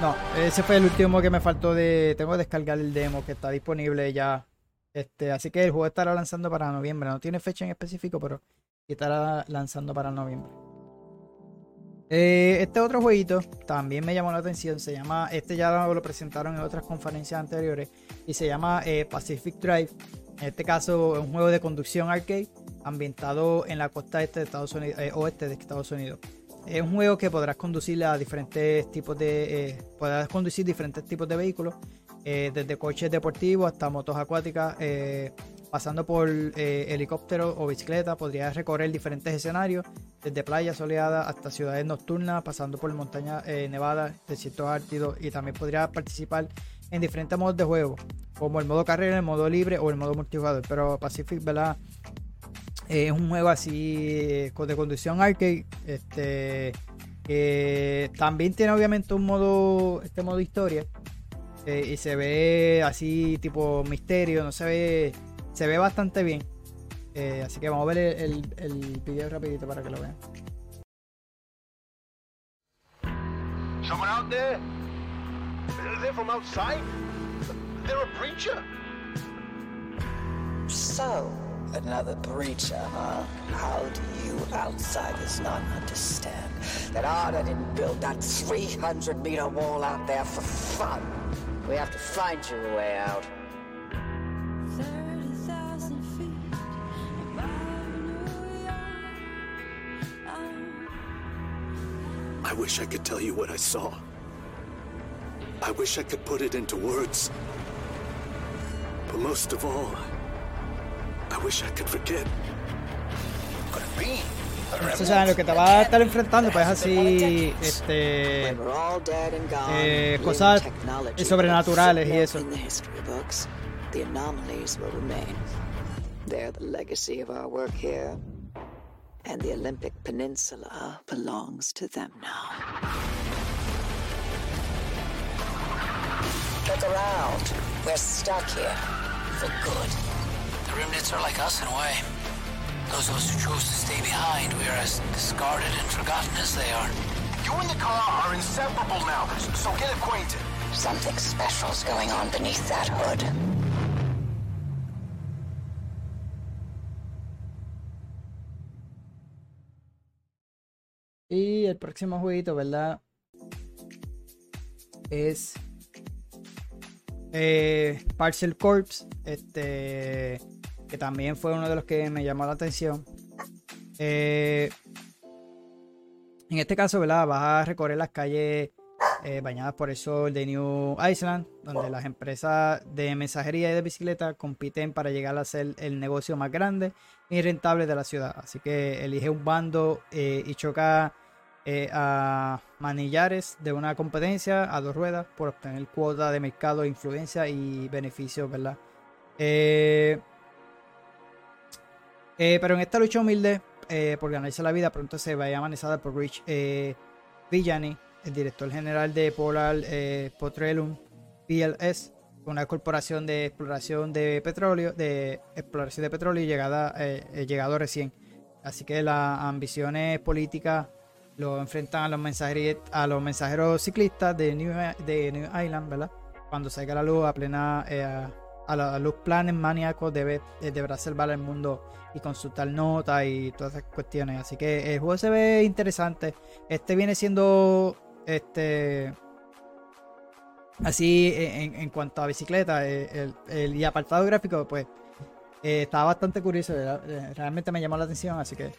No, ese fue el último que me faltó de. Tengo que descargar el demo que está disponible ya. Este, así que el juego estará lanzando para noviembre. No tiene fecha en específico, pero estará lanzando para noviembre. Eh, este otro jueguito también me llamó la atención. Se llama. Este ya lo presentaron en otras conferencias anteriores. Y se llama eh, Pacific Drive. En este caso es un juego de conducción arcade ambientado en la costa este de Estados Unidos, eh, oeste de Estados Unidos. Es un juego que podrás conducir a diferentes tipos de. Eh, podrás conducir diferentes tipos de vehículos. eh, desde coches deportivos hasta motos acuáticas. pasando por helicópteros o bicicleta. Podrías recorrer diferentes escenarios. Desde playas soleadas hasta ciudades nocturnas. Pasando por montañas nevadas, desiertos ártidos. Y también podrías participar en diferentes modos de juego. Como el modo carrera, el modo libre o el modo multijugador. Pero Pacific, ¿verdad? Es un juego así eh, con- de conducción arcade. Este. que también tiene obviamente un modo. Este modo historia. eh, y se ve así tipo misterio. No se ve. Se ve bastante bien. Eh, así que vamos a ver el, el, el video rapidito para que lo vean. Someone out there? They're from outside? They're a preacher. So, another breacher, huh? How do you outsiders not understand that Arda didn't build that 300 meter wall out there for fun? We have to find you a way out. I wish I could tell you what I saw. I wish I could put it into words. But most of all, I wish I could forget. Could it be? Entonces, o sea, lo que te va a estar enfrentando, pues así. Este. When we're all dead and gone, eh, cosas technology sobrenaturales y eso. in the. The anomalies will remain. They're the legacy of our work here. And the Olympic Peninsula belongs to them now. Look around. We're stuck here. For good. The remnants are like us in a way. Those of us who chose to stay behind, we are as discarded and forgotten as they are. You and the car are inseparable now, so get acquainted. Something special's going on beneath that hood. Y el próximo jueguito, ¿verdad? Es eh, Parcel Corps, este, que también fue uno de los que me llamó la atención. Eh, en este caso, ¿verdad? Vas a recorrer las calles eh, bañadas por el sol de New Iceland, donde las empresas de mensajería y de bicicleta compiten para llegar a ser el negocio más grande y rentable de la ciudad. Así que elige un bando eh, y choca eh, a manillares de una competencia a dos ruedas por obtener cuota de mercado, influencia y beneficios, ¿verdad? Pero en esta lucha humilde por ganarse la vida pronto se vaya amenazada por Rich Villani, el director general de Polar eh, Petroleum PLS, una corporación de exploración de petróleo, de exploración de petróleo llegada, eh, llegado recién. Así que las ambiciones políticas lo enfrentan a los mensajeros, a los mensajeros ciclistas de New, de New Island, ¿verdad? Cuando salga la luz a plena eh, a, los planes maníacos debe, eh, deberá salvar el mundo y consultar notas y todas esas cuestiones. Así que el juego se ve interesante. Este viene siendo este así en, cuanto a bicicleta eh, el, y apartado gráfico pues eh, estaba bastante curioso realmente me llamó la atención así que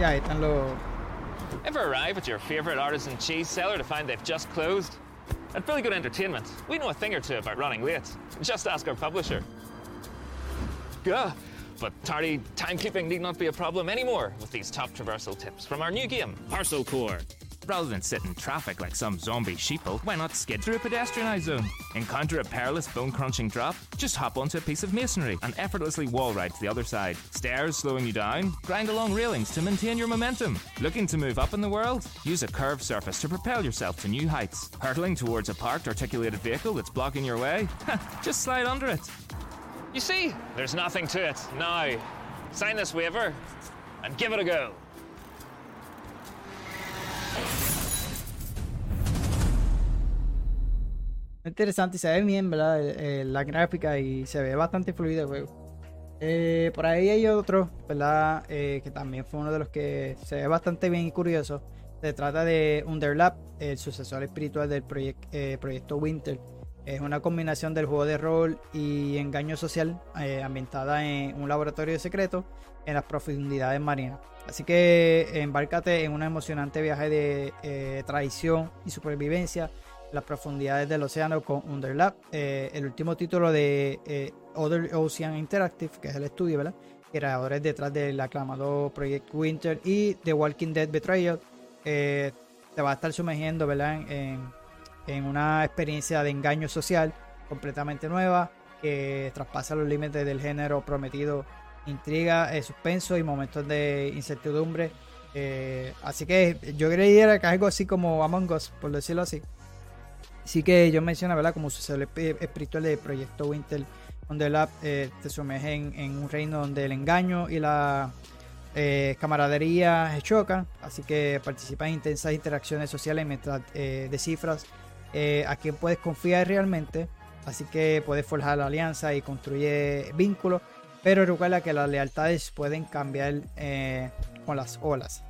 ya ahí están los Ever arrive at your favourite artisan cheese seller to find they've just closed? At Billy Good Entertainment, we know a thing or two about running late. Just ask our publisher. Gah! But tardy timekeeping need not be a problem anymore with these top traversal tips from our new game, Parcel Core. Rather than sit in traffic like some zombie sheeple, why not skid through a pedestrianised zone? Encounter a perilous bone-crunching drop? Just hop onto a piece of masonry and effortlessly wall ride to the other side. Stairs slowing you down? Grind along railings to maintain your momentum. Looking to move up in the world? Use a curved surface to propel yourself to new heights. Hurtling towards a parked articulated vehicle that's blocking your way? Just slide under it. You see, there's nothing to it. Now, sign this waiver and give it a go. Interesante se ve bien, ¿verdad? Eh, la gráfica y se ve bastante fluido el juego. Eh, por ahí hay otro, ¿verdad? Eh, que también fue uno de los que se ve bastante bien y curioso. Se trata de Underlap, el sucesor espiritual del proyecto Winter. Es una combinación del juego de rol y engaño social ambientada en un laboratorio secreto en las profundidades marinas. Así que embárcate en un emocionante viaje de traición y supervivencia las profundidades del océano con Underlap, eh, el último título de eh, Other Ocean Interactive, que es el estudio, ¿verdad? Creadores detrás del aclamado Project Winter y The Walking Dead Betrayal, eh, te va a estar sumergiendo, ¿verdad? En, una experiencia de engaño social completamente nueva que traspasa los límites del género prometido, intriga, suspenso y momentos de incertidumbre. así que yo creía que algo así como Among Us, por decirlo así. Sí que yo menciono, ¿verdad? Como sucede espiritual de Proyecto Winter, donde la, eh, te sumerge en, un reino donde el engaño y la eh, camaradería se chocan, así que participa en intensas interacciones sociales mientras eh, descifras a quién puedes confiar realmente, así que puedes forjar la alianza y construye vínculos, pero recuerda que las lealtades pueden cambiar con las olas.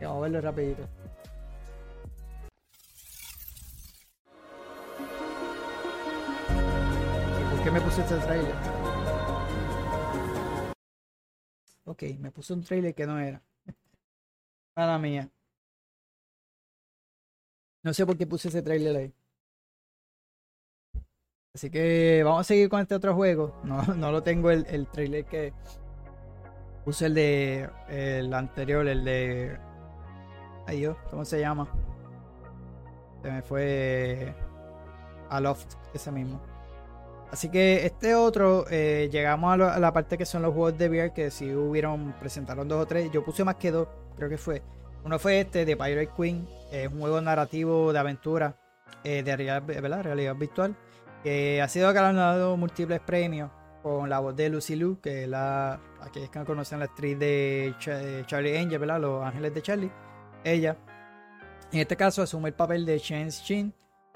Vamos a verlo rapidito. Qué me puse este trailer? Ok, me puse un trailer que no era. Mala mía. No sé por qué puse ese trailer ahí. Así que vamos a seguir con este otro juego. No, no lo tengo el, el trailer que puse el de el anterior, el de. Ay Dios, ¿cómo se llama? Se me fue a Loft, ese mismo. Así que este otro, eh, llegamos a, la parte que son los juegos de VR, que si hubieron, presentaron dos o tres. Yo puse más que dos, creo que fue. Uno fue este de Pirate Queen, es un juego narrativo de aventura eh, de realidad, realidad virtual, que ha sido ganado múltiples premios con la voz de Lucy Liu, que es la, aquellos que no conocen la actriz de Charlie Angel, ¿verdad? Los Ángeles de Charlie. Ella, en este caso, asume el papel de Chen Xin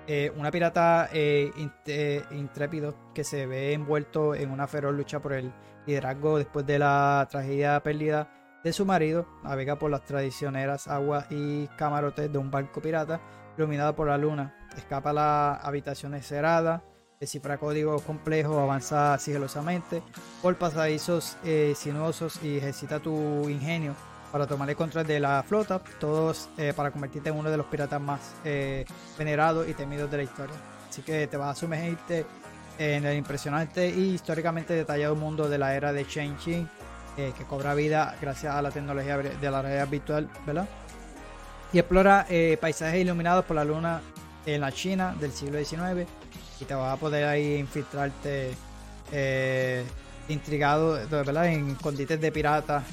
eh, una pirata eh, eh, intrépido que se ve envuelto en una feroz lucha por el liderazgo después de la tragedia pérdida de su marido, navega por las tradicioneras aguas y camarotes de un barco pirata iluminado por la luna, escapa a la habitación cerrada descifra códigos complejos, avanza sigilosamente por pasadizos eh, sinuosos y ejercita tu ingenio para tomar el control de la flota, todos eh, para convertirte en uno de los piratas más eh, venerados y temidos de la historia. Así que te vas a sumergirte en el impresionante y históricamente detallado mundo de la era de Shang-Chi, eh, que cobra vida gracias a la tecnología de la realidad virtual, ¿verdad? Y explora paisajes iluminados por la luna en la China del siglo XIX y te vas a poder ahí infiltrarte intrigado, ¿verdad? En escondites de piratas.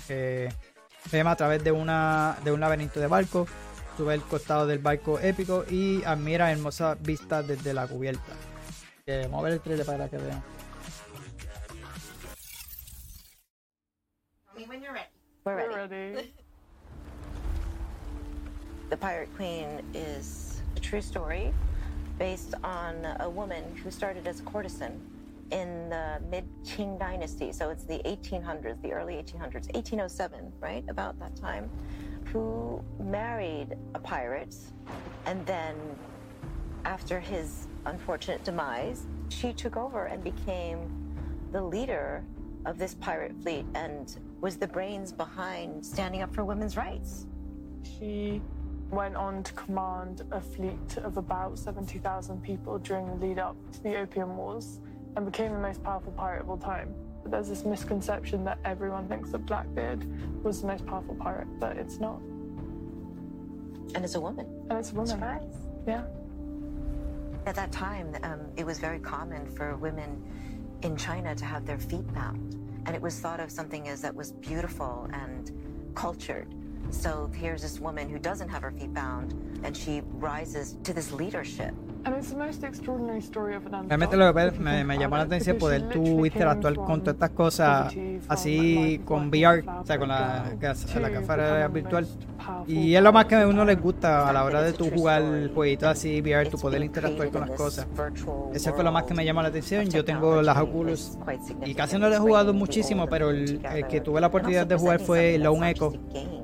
Eh, a través de, una, de un laberinto de barcos. Sube el costado del barco épico y admira hermosas vistas desde la cubierta. Eh, vamos a ver el trailer para que vean. When you're ready. We're ready. We're ready. The Pirate Queen is a true story based on a woman who started as a courtesan in the mid Qing dynasty. So it's the 1800s, the early 1800s, 1807, right? About that time, who married a pirate. And then, after his unfortunate demise, she took over and became the leader of this pirate fleet and was the brains behind standing up for women's rights. She went on to command a fleet of about 70,000 people during the lead up to the Opium Wars and became the most powerful pirate of all time. But there's this misconception that everyone thinks that Blackbeard was the most powerful pirate, but it's not. And it's a woman. And it's a woman. Surprise. Yeah. At that time, um, it was very common for women in China to have their feet bound. And it was thought of something as that was beautiful and cultured. So here's this woman who doesn't have her feet bound, and she rises to this leadership. And it's the most extraordinary story of an Realmente lo que me, me llamó la atención poder tú interactuar con todas estas cosas así con VR, o sea, con la, la cámara virtual. Y es lo más que a uno les gusta a la hora de tú jugar jueguitos así VR, tú poder interactuar con las cosas. Ese fue lo más que me llamó la atención. Yo tengo las Oculus y casi no lo he jugado muchísimo, pero el, el que tuve la oportunidad de jugar fue Lone Echo.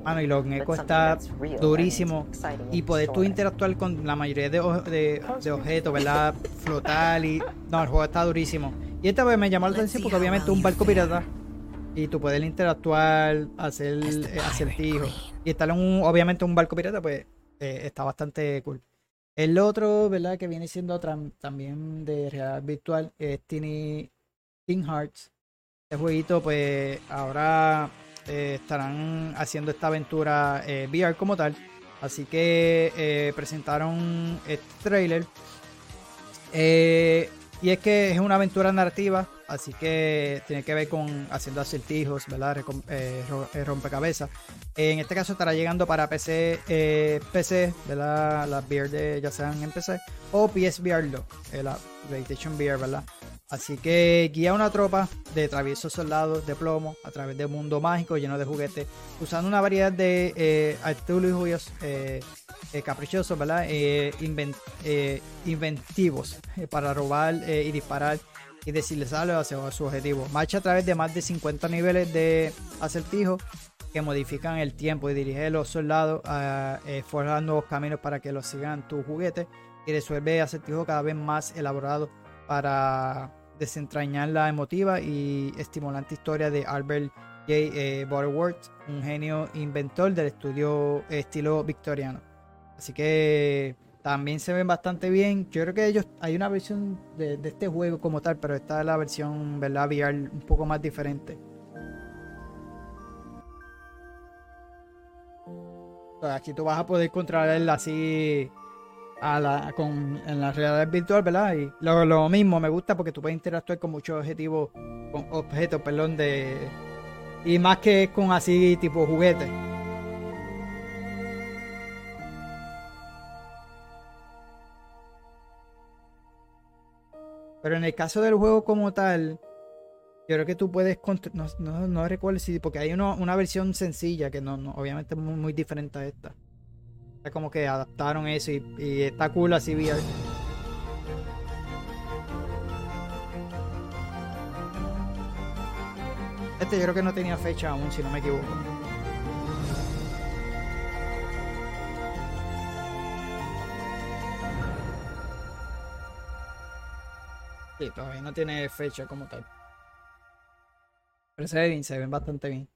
Mano, y Lone Echo está durísimo. Y poder tú interactuar con la mayoría de, de, de objetos, ¿verdad? Flotar y... No, el juego está durísimo. Y esta vez me llamó la atención porque obviamente un barco pirata. Y tú puedes interactuar, hacer eh, acertijos. Y estar en un, obviamente un barco pirata, pues eh, está bastante cool. El otro, ¿verdad? Que viene siendo también de realidad virtual es Tiny Teen Hearts. Este jueguito, pues ahora eh, estarán haciendo esta aventura eh, VR como tal. Así que eh, presentaron este trailer. Eh, y es que es una aventura narrativa, así que tiene que ver con haciendo acertijos, ¿verdad? Eh, rompecabezas. En este caso estará llegando para PC, eh, PC, ¿verdad? Las VR ya sean en PC o PSVR 2, la PlayStation VR, ¿verdad? Así que guía una tropa de traviesos soldados de plomo a través de un mundo mágico lleno de juguetes, usando una variedad de eh, artilugios eh, eh, caprichosos. Eh, eh, inventivos para robar y disparar y deslizarlos hacia su objetivo. Marcha a través de más de 50 niveles de acertijo que modifican el tiempo y dirige a los soldados a eh, forjar nuevos caminos para que los sigan tus juguetes y resuelve acertijos cada vez más elaborados para desentrañar la emotiva y estimulante historia de Albert J. Eh, Butterworth, un genio inventor del estudio estilo victoriano. Así que también se ven bastante bien. Yo creo que ellos hay una versión de, este juego como tal, pero esta es la versión, ¿verdad? VR un poco más diferente. Aquí tú vas a poder controlarla así a la, con, en la realidad virtual, ¿verdad? Y lo, lo, mismo me gusta porque tú puedes interactuar con muchos objetivos, con objetos, perdón, de... Y más que con así tipo juguetes. Pero en el caso del juego como tal, yo creo que tú puedes... No, no, no recuerdo si... Porque hay uno, una versión sencilla que no, no obviamente es muy, muy diferente a esta como que adaptaron eso y, y está cool así VR. Este yo creo que no tenía fecha aún, si no me equivoco. Sí, todavía no tiene fecha como tal. Pero se ve bien, se ven bastante bien.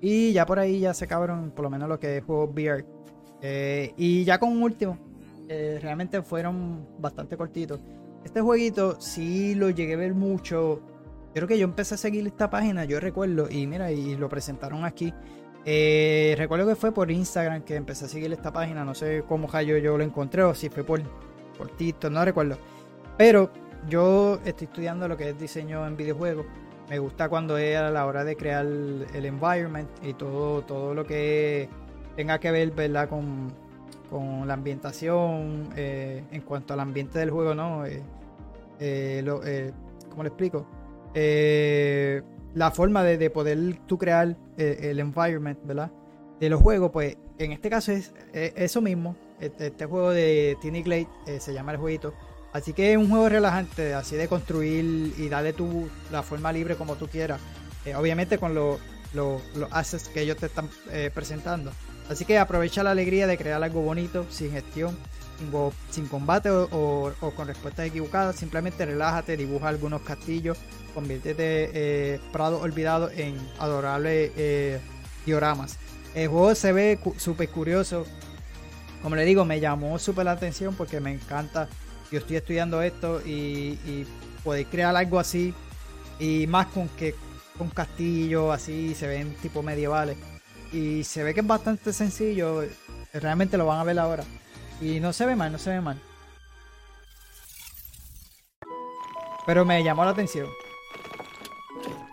Y ya por ahí ya se acabaron por lo menos lo que es juegos VR. Eh, y ya con un último. Eh, realmente fueron bastante cortitos. Este jueguito sí lo llegué a ver mucho. Creo que yo empecé a seguir esta página, yo recuerdo, y mira, y lo presentaron aquí. Eh, recuerdo que fue por Instagram que empecé a seguir esta página. No sé cómo yo, yo lo encontré o si fue por, por TikTok, no recuerdo. Pero yo estoy estudiando lo que es diseño en videojuegos. Me gusta cuando es a la hora de crear el environment y todo, todo lo que tenga que ver ¿verdad? Con, con la ambientación eh, en cuanto al ambiente del juego, ¿no? Eh, eh, eh ¿Cómo le explico? la forma de, poder tú crear el environment, ¿verdad? De los juegos, pues en este caso es, eso mismo. Este, este, juego de Tiny Glade se llama el jueguito. Así que es un juego relajante, así de construir y darle tu, la forma libre como tú quieras. obviamente con los assets que ellos te están presentando. Así que aprovecha la alegría de crear algo bonito, sin gestión, sin, combate o, con respuestas equivocadas. Simplemente relájate, dibuja algunos castillos, conviértete eh, Prado olvidado en adorables eh, dioramas. El juego se ve súper curioso. Como le digo, me llamó súper la atención porque me encanta. Yo estoy estudiando esto y, y poder crear algo así. Y más con que con castillos así, se ven tipo medievales y se ve que es bastante sencillo. Realmente lo van a ver ahora. Y no se ve mal, no se ve mal. Pero me llamó la atención.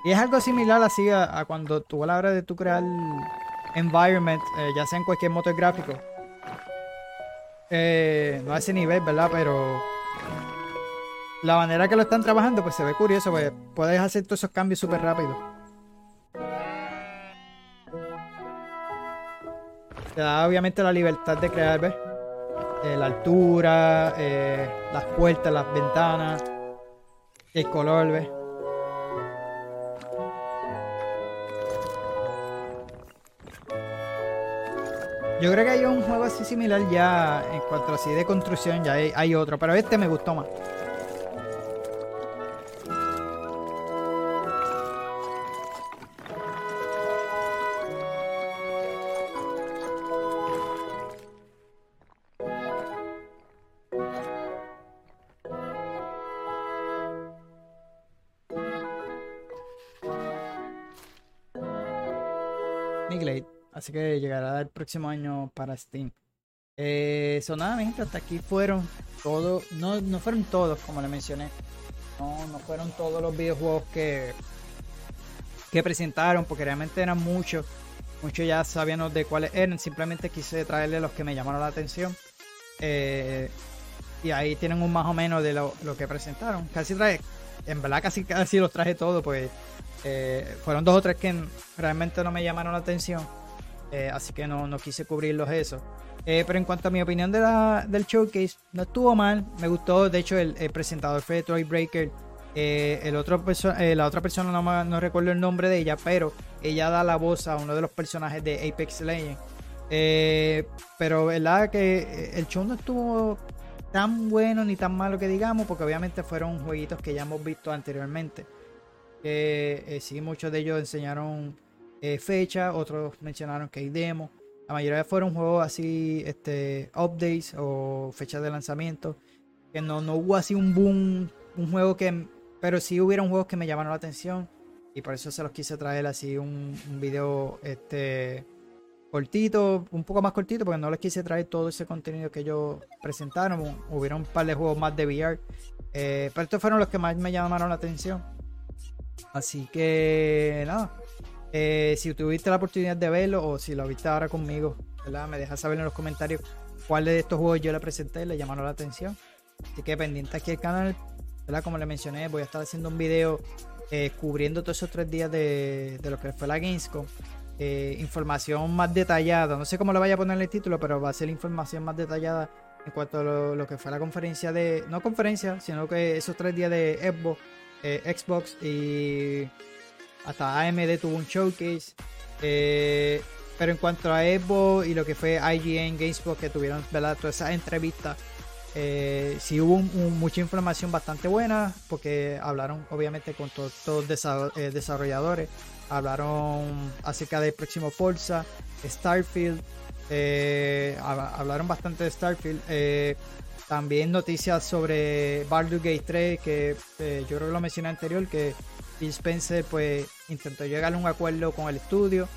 Y es algo similar así a, cuando tú a la hora de tu crear environment, eh, ya sea en cualquier motor gráfico. Eh, no a ese nivel, ¿verdad? Pero la manera que lo están trabajando, pues se ve curioso, pues puedes hacer todos esos cambios súper rápido. Te da obviamente la libertad de crear, ¿ves? Eh, la altura, eh, las puertas, las ventanas, el color, ¿ves? Yo creo que hay un juego así similar ya en cuanto así de construcción, ya hay otro, pero este me gustó más. Que llegará el próximo año para Steam. Eh, mi gente, hasta aquí fueron todos, no, no fueron todos, como le mencioné. No, no fueron todos los videojuegos que, que presentaron, porque realmente eran muchos. Muchos ya sabíamos de cuáles eran. Simplemente quise traerle los que me llamaron la atención. Eh, y ahí tienen un más o menos de lo, que presentaron. Casi traje, en verdad casi, casi los traje todos, pues eh, fueron dos o tres que realmente no me llamaron la atención. Eh, así que no, no, quise cubrirlos eso. Eh, pero en cuanto a mi opinión de la, del showcase, no estuvo mal, me gustó. De hecho, el, presentador fue Troy Breaker. Eh, el otro la otra persona no, no, recuerdo el nombre de ella, pero ella da la voz a uno de los personajes de Apex Legends. pero verdad que el show no estuvo tan bueno ni tan malo que digamos, porque obviamente fueron jueguitos que ya hemos visto anteriormente. sí, muchos de ellos enseñaron eh, fecha, otros mencionaron que hay demo. La mayoría fueron juegos así, este, updates o fechas de lanzamiento. Que no, no hubo así un boom, un juego que. Pero sí hubieron juegos que me llamaron la atención. Y por eso se los quise traer así un, un video este, cortito, un poco más cortito, porque no les quise traer todo ese contenido que ellos presentaron. Hubieron un par de juegos más de VR. Eh, pero estos fueron los que más me llamaron la atención. Así que nada, eh, si tuviste la oportunidad de verlo o si lo viste ahora conmigo, me dejas saber en los comentarios cuáles de estos juegos yo le presenté y le llamaron la atención. Así que pendiente aquí el canal, como le mencioné, voy a estar haciendo un video eh, cubriendo todos esos tres días de, lo que fue la Gamescom. Eh, información más detallada, no sé cómo le vaya a poner el título, pero va a ser información más detallada en cuanto a lo, que fue la conferencia de, no conferencia, sino que esos tres días de Xbox, Xbox y hasta AMD tuvo un showcase. Eh, pero en cuanto a Evo y lo que fue IGN, GameSpot, que tuvieron todas esas entrevistas, Eh, sí hubo mucha información bastante buena porque hablaron obviamente con todos los eh, desarrolladores, hablaron acerca del próximo Forza, Starfield, hablaron bastante de Starfield. también noticias sobre Baldur's Gate 3 que yo creo que lo mencioné anterior que Phil Spencer pues intentó llegar a un acuerdo con el estudio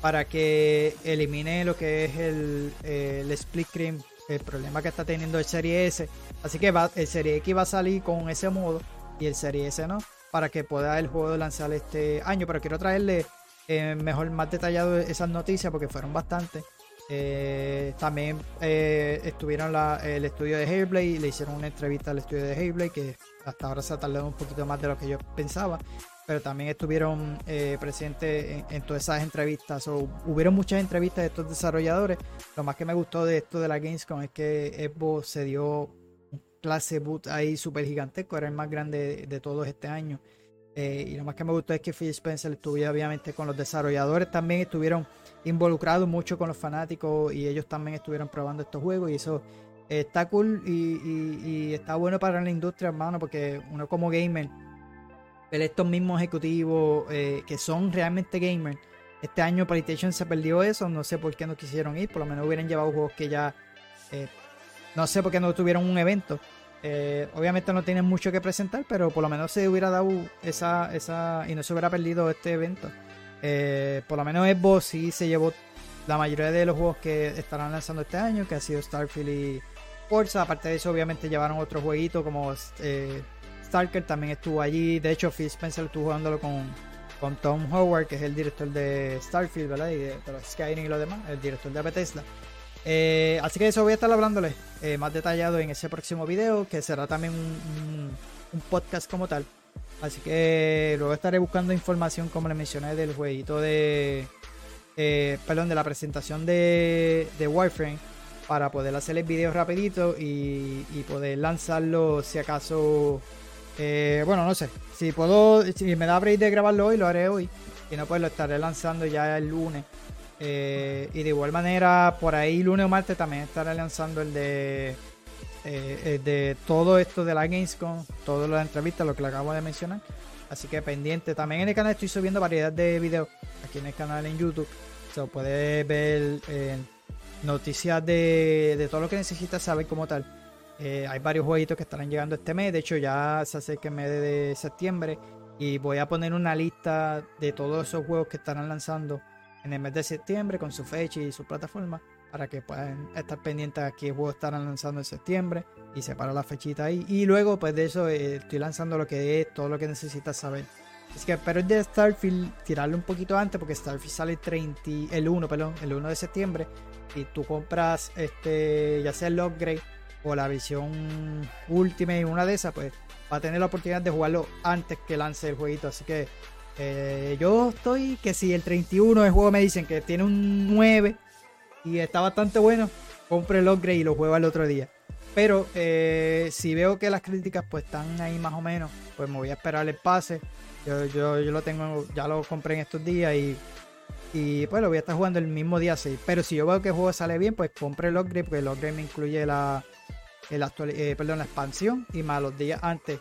para que elimine lo que es el, split screen el problema que está teniendo el Serie S. Así que va, el Serie X va a salir con ese modo y el Serie S no, para que pueda el juego lanzar este año. Pero quiero traerle eh, mejor, más detallado esas noticias porque fueron bastantes. Eh, también eh, estuvieron el estudio de Hairblade, le hicieron una entrevista al estudio de Hairblade que hasta ahora se ha tardado un poquito más de lo que yo pensaba pero también estuvieron eh, presentes en, todas esas entrevistas. o hubieron muchas entrevistas de estos desarrolladores. Lo más que me gustó de esto de la Gamescom es que Xbox se dio un clase boot ahí súper gigantesco, era el más grande de, todos este año. Eh, y lo más que me gustó es que Phil Spencer estuvo obviamente con los desarrolladores, también estuvieron involucrados mucho con los fanáticos y ellos también estuvieron probando estos juegos y eso está cool y está bueno para la industria, hermano, porque uno como gamer estos mismos ejecutivos eh, que son realmente gamers. Este año PlayStation se perdió eso, no sé por qué no quisieron ir, por lo menos hubieran llevado juegos que ya, eh, no sé por qué no tuvieron un evento. Eh, obviamente no tienen mucho que presentar, pero por lo menos se hubiera dado esa, esa y no se hubiera perdido este evento. por lo menos Xbox sí se llevó la mayoría de los juegos que estarán lanzando este año, que ha sido Starfield y Forza. Aparte de eso, obviamente llevaron otros jueguitos como Starker también estuvo allí. De hecho, Phil Spencer estuvo jugándolo con, con Tom Howard, que es el director de Starfield, ¿verdad? Y de, los Skyrim y lo demás, el director de Bethesda. Eh, así que eso voy a estar hablándole eh, más detallado en ese próximo video, que será también un, podcast como tal. Así que luego estaré buscando información, como le mencioné, del jueguito de. Eh, perdón, de la presentación de, de Warframe para poder hacer el video rapidito y poder lanzarlo si acaso eh, bueno, no sé. Si puedo, si me da break de grabarlo hoy, lo haré hoy. Y no, pues lo estaré lanzando ya el lunes. Eh, y de igual manera, por ahí lunes o martes también estaré lanzando el de eh, de todo esto de la Gamescom, todas las entrevistas, lo que le acabo de mencionar. Así que pendiente. También en el canal estoy subiendo variedad de videos aquí en el canal en YouTube. Se puede ver noticias de, de todo lo que necesitas saber como tal. Eh, hay varios jueguitos que estarán llegando este mes. De hecho, ya se acerca el mes de septiembre. Y voy a poner una lista de todos esos juegos que estarán lanzando en el mes de septiembre con su fecha y su plataforma. Para que puedan estar pendientes a qué juegos estarán lanzando en septiembre. Y separa la fechita ahí. Y luego, pues de eso, eh, estoy lanzando lo que es, todo lo que necesitas saber. Así que espero el de Starfield tirarlo un poquito antes. Porque Starfield sale el, 30, el 1, perdón, el 1 de septiembre. Y tú compras este, ya sea el upgrade o la visión última y una de esas, pues va a tener la oportunidad de jugarlo antes que lance el jueguito. Así que eh, yo estoy que si el 31 del juego me dicen que tiene un 9 y está bastante bueno, compre el upgrade y lo juego al otro día. Pero eh, si veo que las críticas pues están ahí más o menos, pues me voy a esperar el pase. Yo, yo, yo lo tengo, ya lo compré en estos días y, y pues lo voy a estar jugando el mismo día 6. Pero si yo veo que el juego sale bien, pues compre el upgrade, porque el upgrade me incluye la, el actual, eh, perdón, la expansión y más los días antes.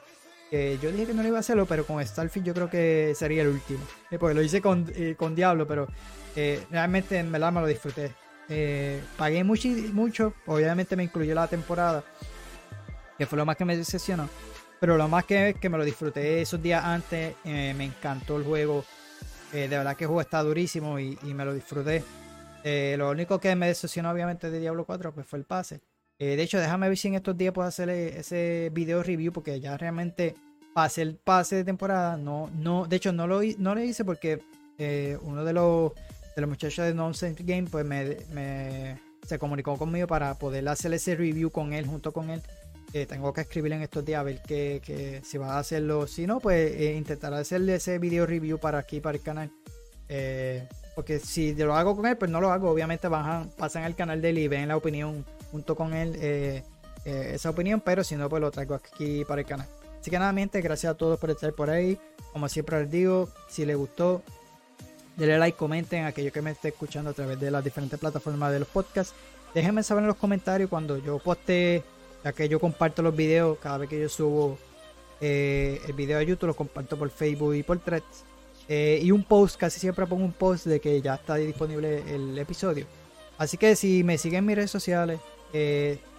yo dije que no iba a hacerlo, pero con Starfield yo creo que sería el último. Eh, porque lo hice con, eh, con Diablo, pero realmente en verdad me lo disfruté. pagué mucho, mucho, obviamente me incluyó la temporada, que fue lo más que me decepcionó. Pero lo más que, que me lo disfruté esos días antes, me encantó el juego. de verdad que el juego está durísimo y, y me lo disfruté. lo único que me decepcionó obviamente de Diablo 4 pues fue el pase. Eh, de hecho, déjame ver si en estos días puedo hacer ese video review porque ya realmente pasé el pase de temporada. No, no, de hecho, no lo, no lo hice porque eh, uno de los, de los muchachos de Nonsense Game pues me, se comunicó conmigo para poder hacer ese review con él, junto con él. Eh, tengo que escribirle en estos días a ver que, si va a hacerlo. Si no, pues intentar hacerle ese video review para aquí, para el canal. porque si lo hago con él, pues no lo hago. Obviamente bajan, pasan al canal de él y ven la opinión junto con él eh, eh, esa opinión, pero si no, pues lo traigo aquí para el canal. Así que nada, gracias a todos por estar por ahí. Como siempre les digo, si les gustó, denle like, comenten, aquellos que me estén escuchando a través de las diferentes plataformas de los podcasts. Déjenme saber en los comentarios cuando yo poste ya que yo comparto los videos cada vez que yo subo eh, el video a YouTube, lo comparto por Facebook y por Threads. Y un post, casi siempre pongo un post de que ya está disponible el episodio. Así que si me siguen en mis redes sociales,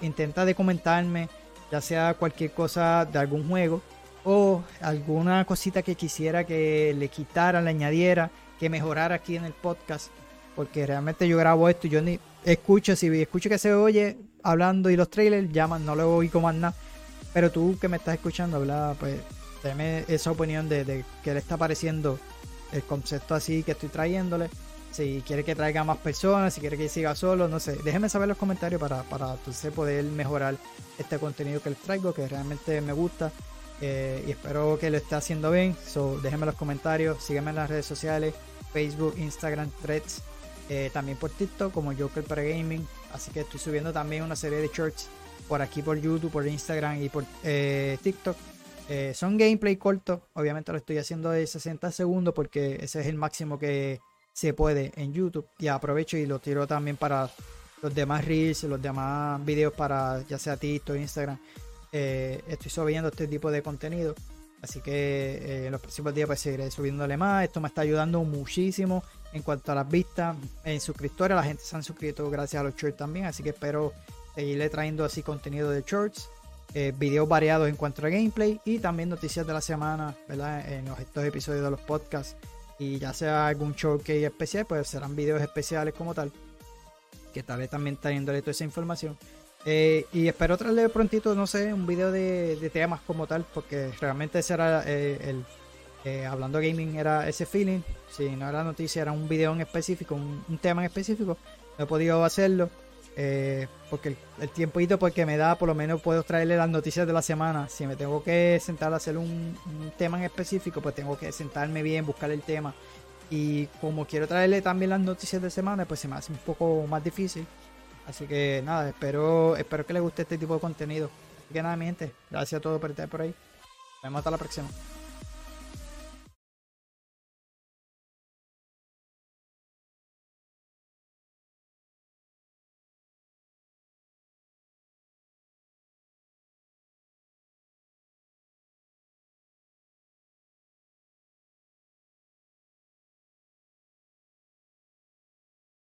intenta de comentarme, ya sea cualquier cosa de algún juego o alguna cosita que quisiera que le quitara, le añadiera, que mejorara aquí en el podcast. Porque realmente yo grabo esto y yo ni escucho, si escucho que se oye hablando y los trailers, llaman, no lo oigo más nada. Pero tú que me estás escuchando, hablar, pues dame esa opinión de, de qué le está pareciendo el concepto así que estoy trayéndole. Si quiere que traiga más personas, si quiere que siga solo, no sé. Déjenme saber en los comentarios para, para entonces poder mejorar este contenido que les traigo, que realmente me gusta. Eh, y espero que lo esté haciendo bien. So, déjenme en los comentarios, síganme en las redes sociales, Facebook, Instagram, Threads, eh, también por TikTok como Joker para Gaming. Así que estoy subiendo también una serie de shorts por aquí por YouTube, por Instagram y por eh, TikTok. son gameplay cortos, obviamente lo estoy haciendo de 60 segundos porque ese es el máximo que se puede en YouTube. Y aprovecho y lo tiro también para los demás reels, los demás videos para ya sea TikTok, Instagram. Eh, estoy subiendo este tipo de contenido. Así que eh, en los próximos días pues seguiré subiéndole más. Esto me está ayudando muchísimo en cuanto a las vistas en suscriptores. La gente se han suscrito gracias a los shorts también. Así que espero seguirle trayendo así contenido de shorts. Eh, videos variados en cuanto a gameplay y también noticias de la semana, ¿verdad? En los, estos episodios de los podcasts y ya sea algún showcase especial, pues serán videos especiales como tal, que tal vez también trayéndole toda esa información. Eh, y espero traerle prontito, no sé, un video de, temas como tal, porque realmente ese era eh, el, eh, hablando gaming era ese feeling. Si no era noticia, era un video en específico, un, un tema en específico. No he podido hacerlo. Eh, porque el, tiempito porque me da, por lo menos puedo traerle las noticias de la semana. Si me tengo que sentar a hacer un, tema en específico, pues tengo que sentarme bien, buscar el tema. Y como quiero traerle también las noticias de semana, pues se me hace un poco más difícil. Así que nada, espero, espero que les guste este tipo de contenido. Así que nada, mi gente, gracias a todos por estar por ahí. Nos vemos hasta la próxima.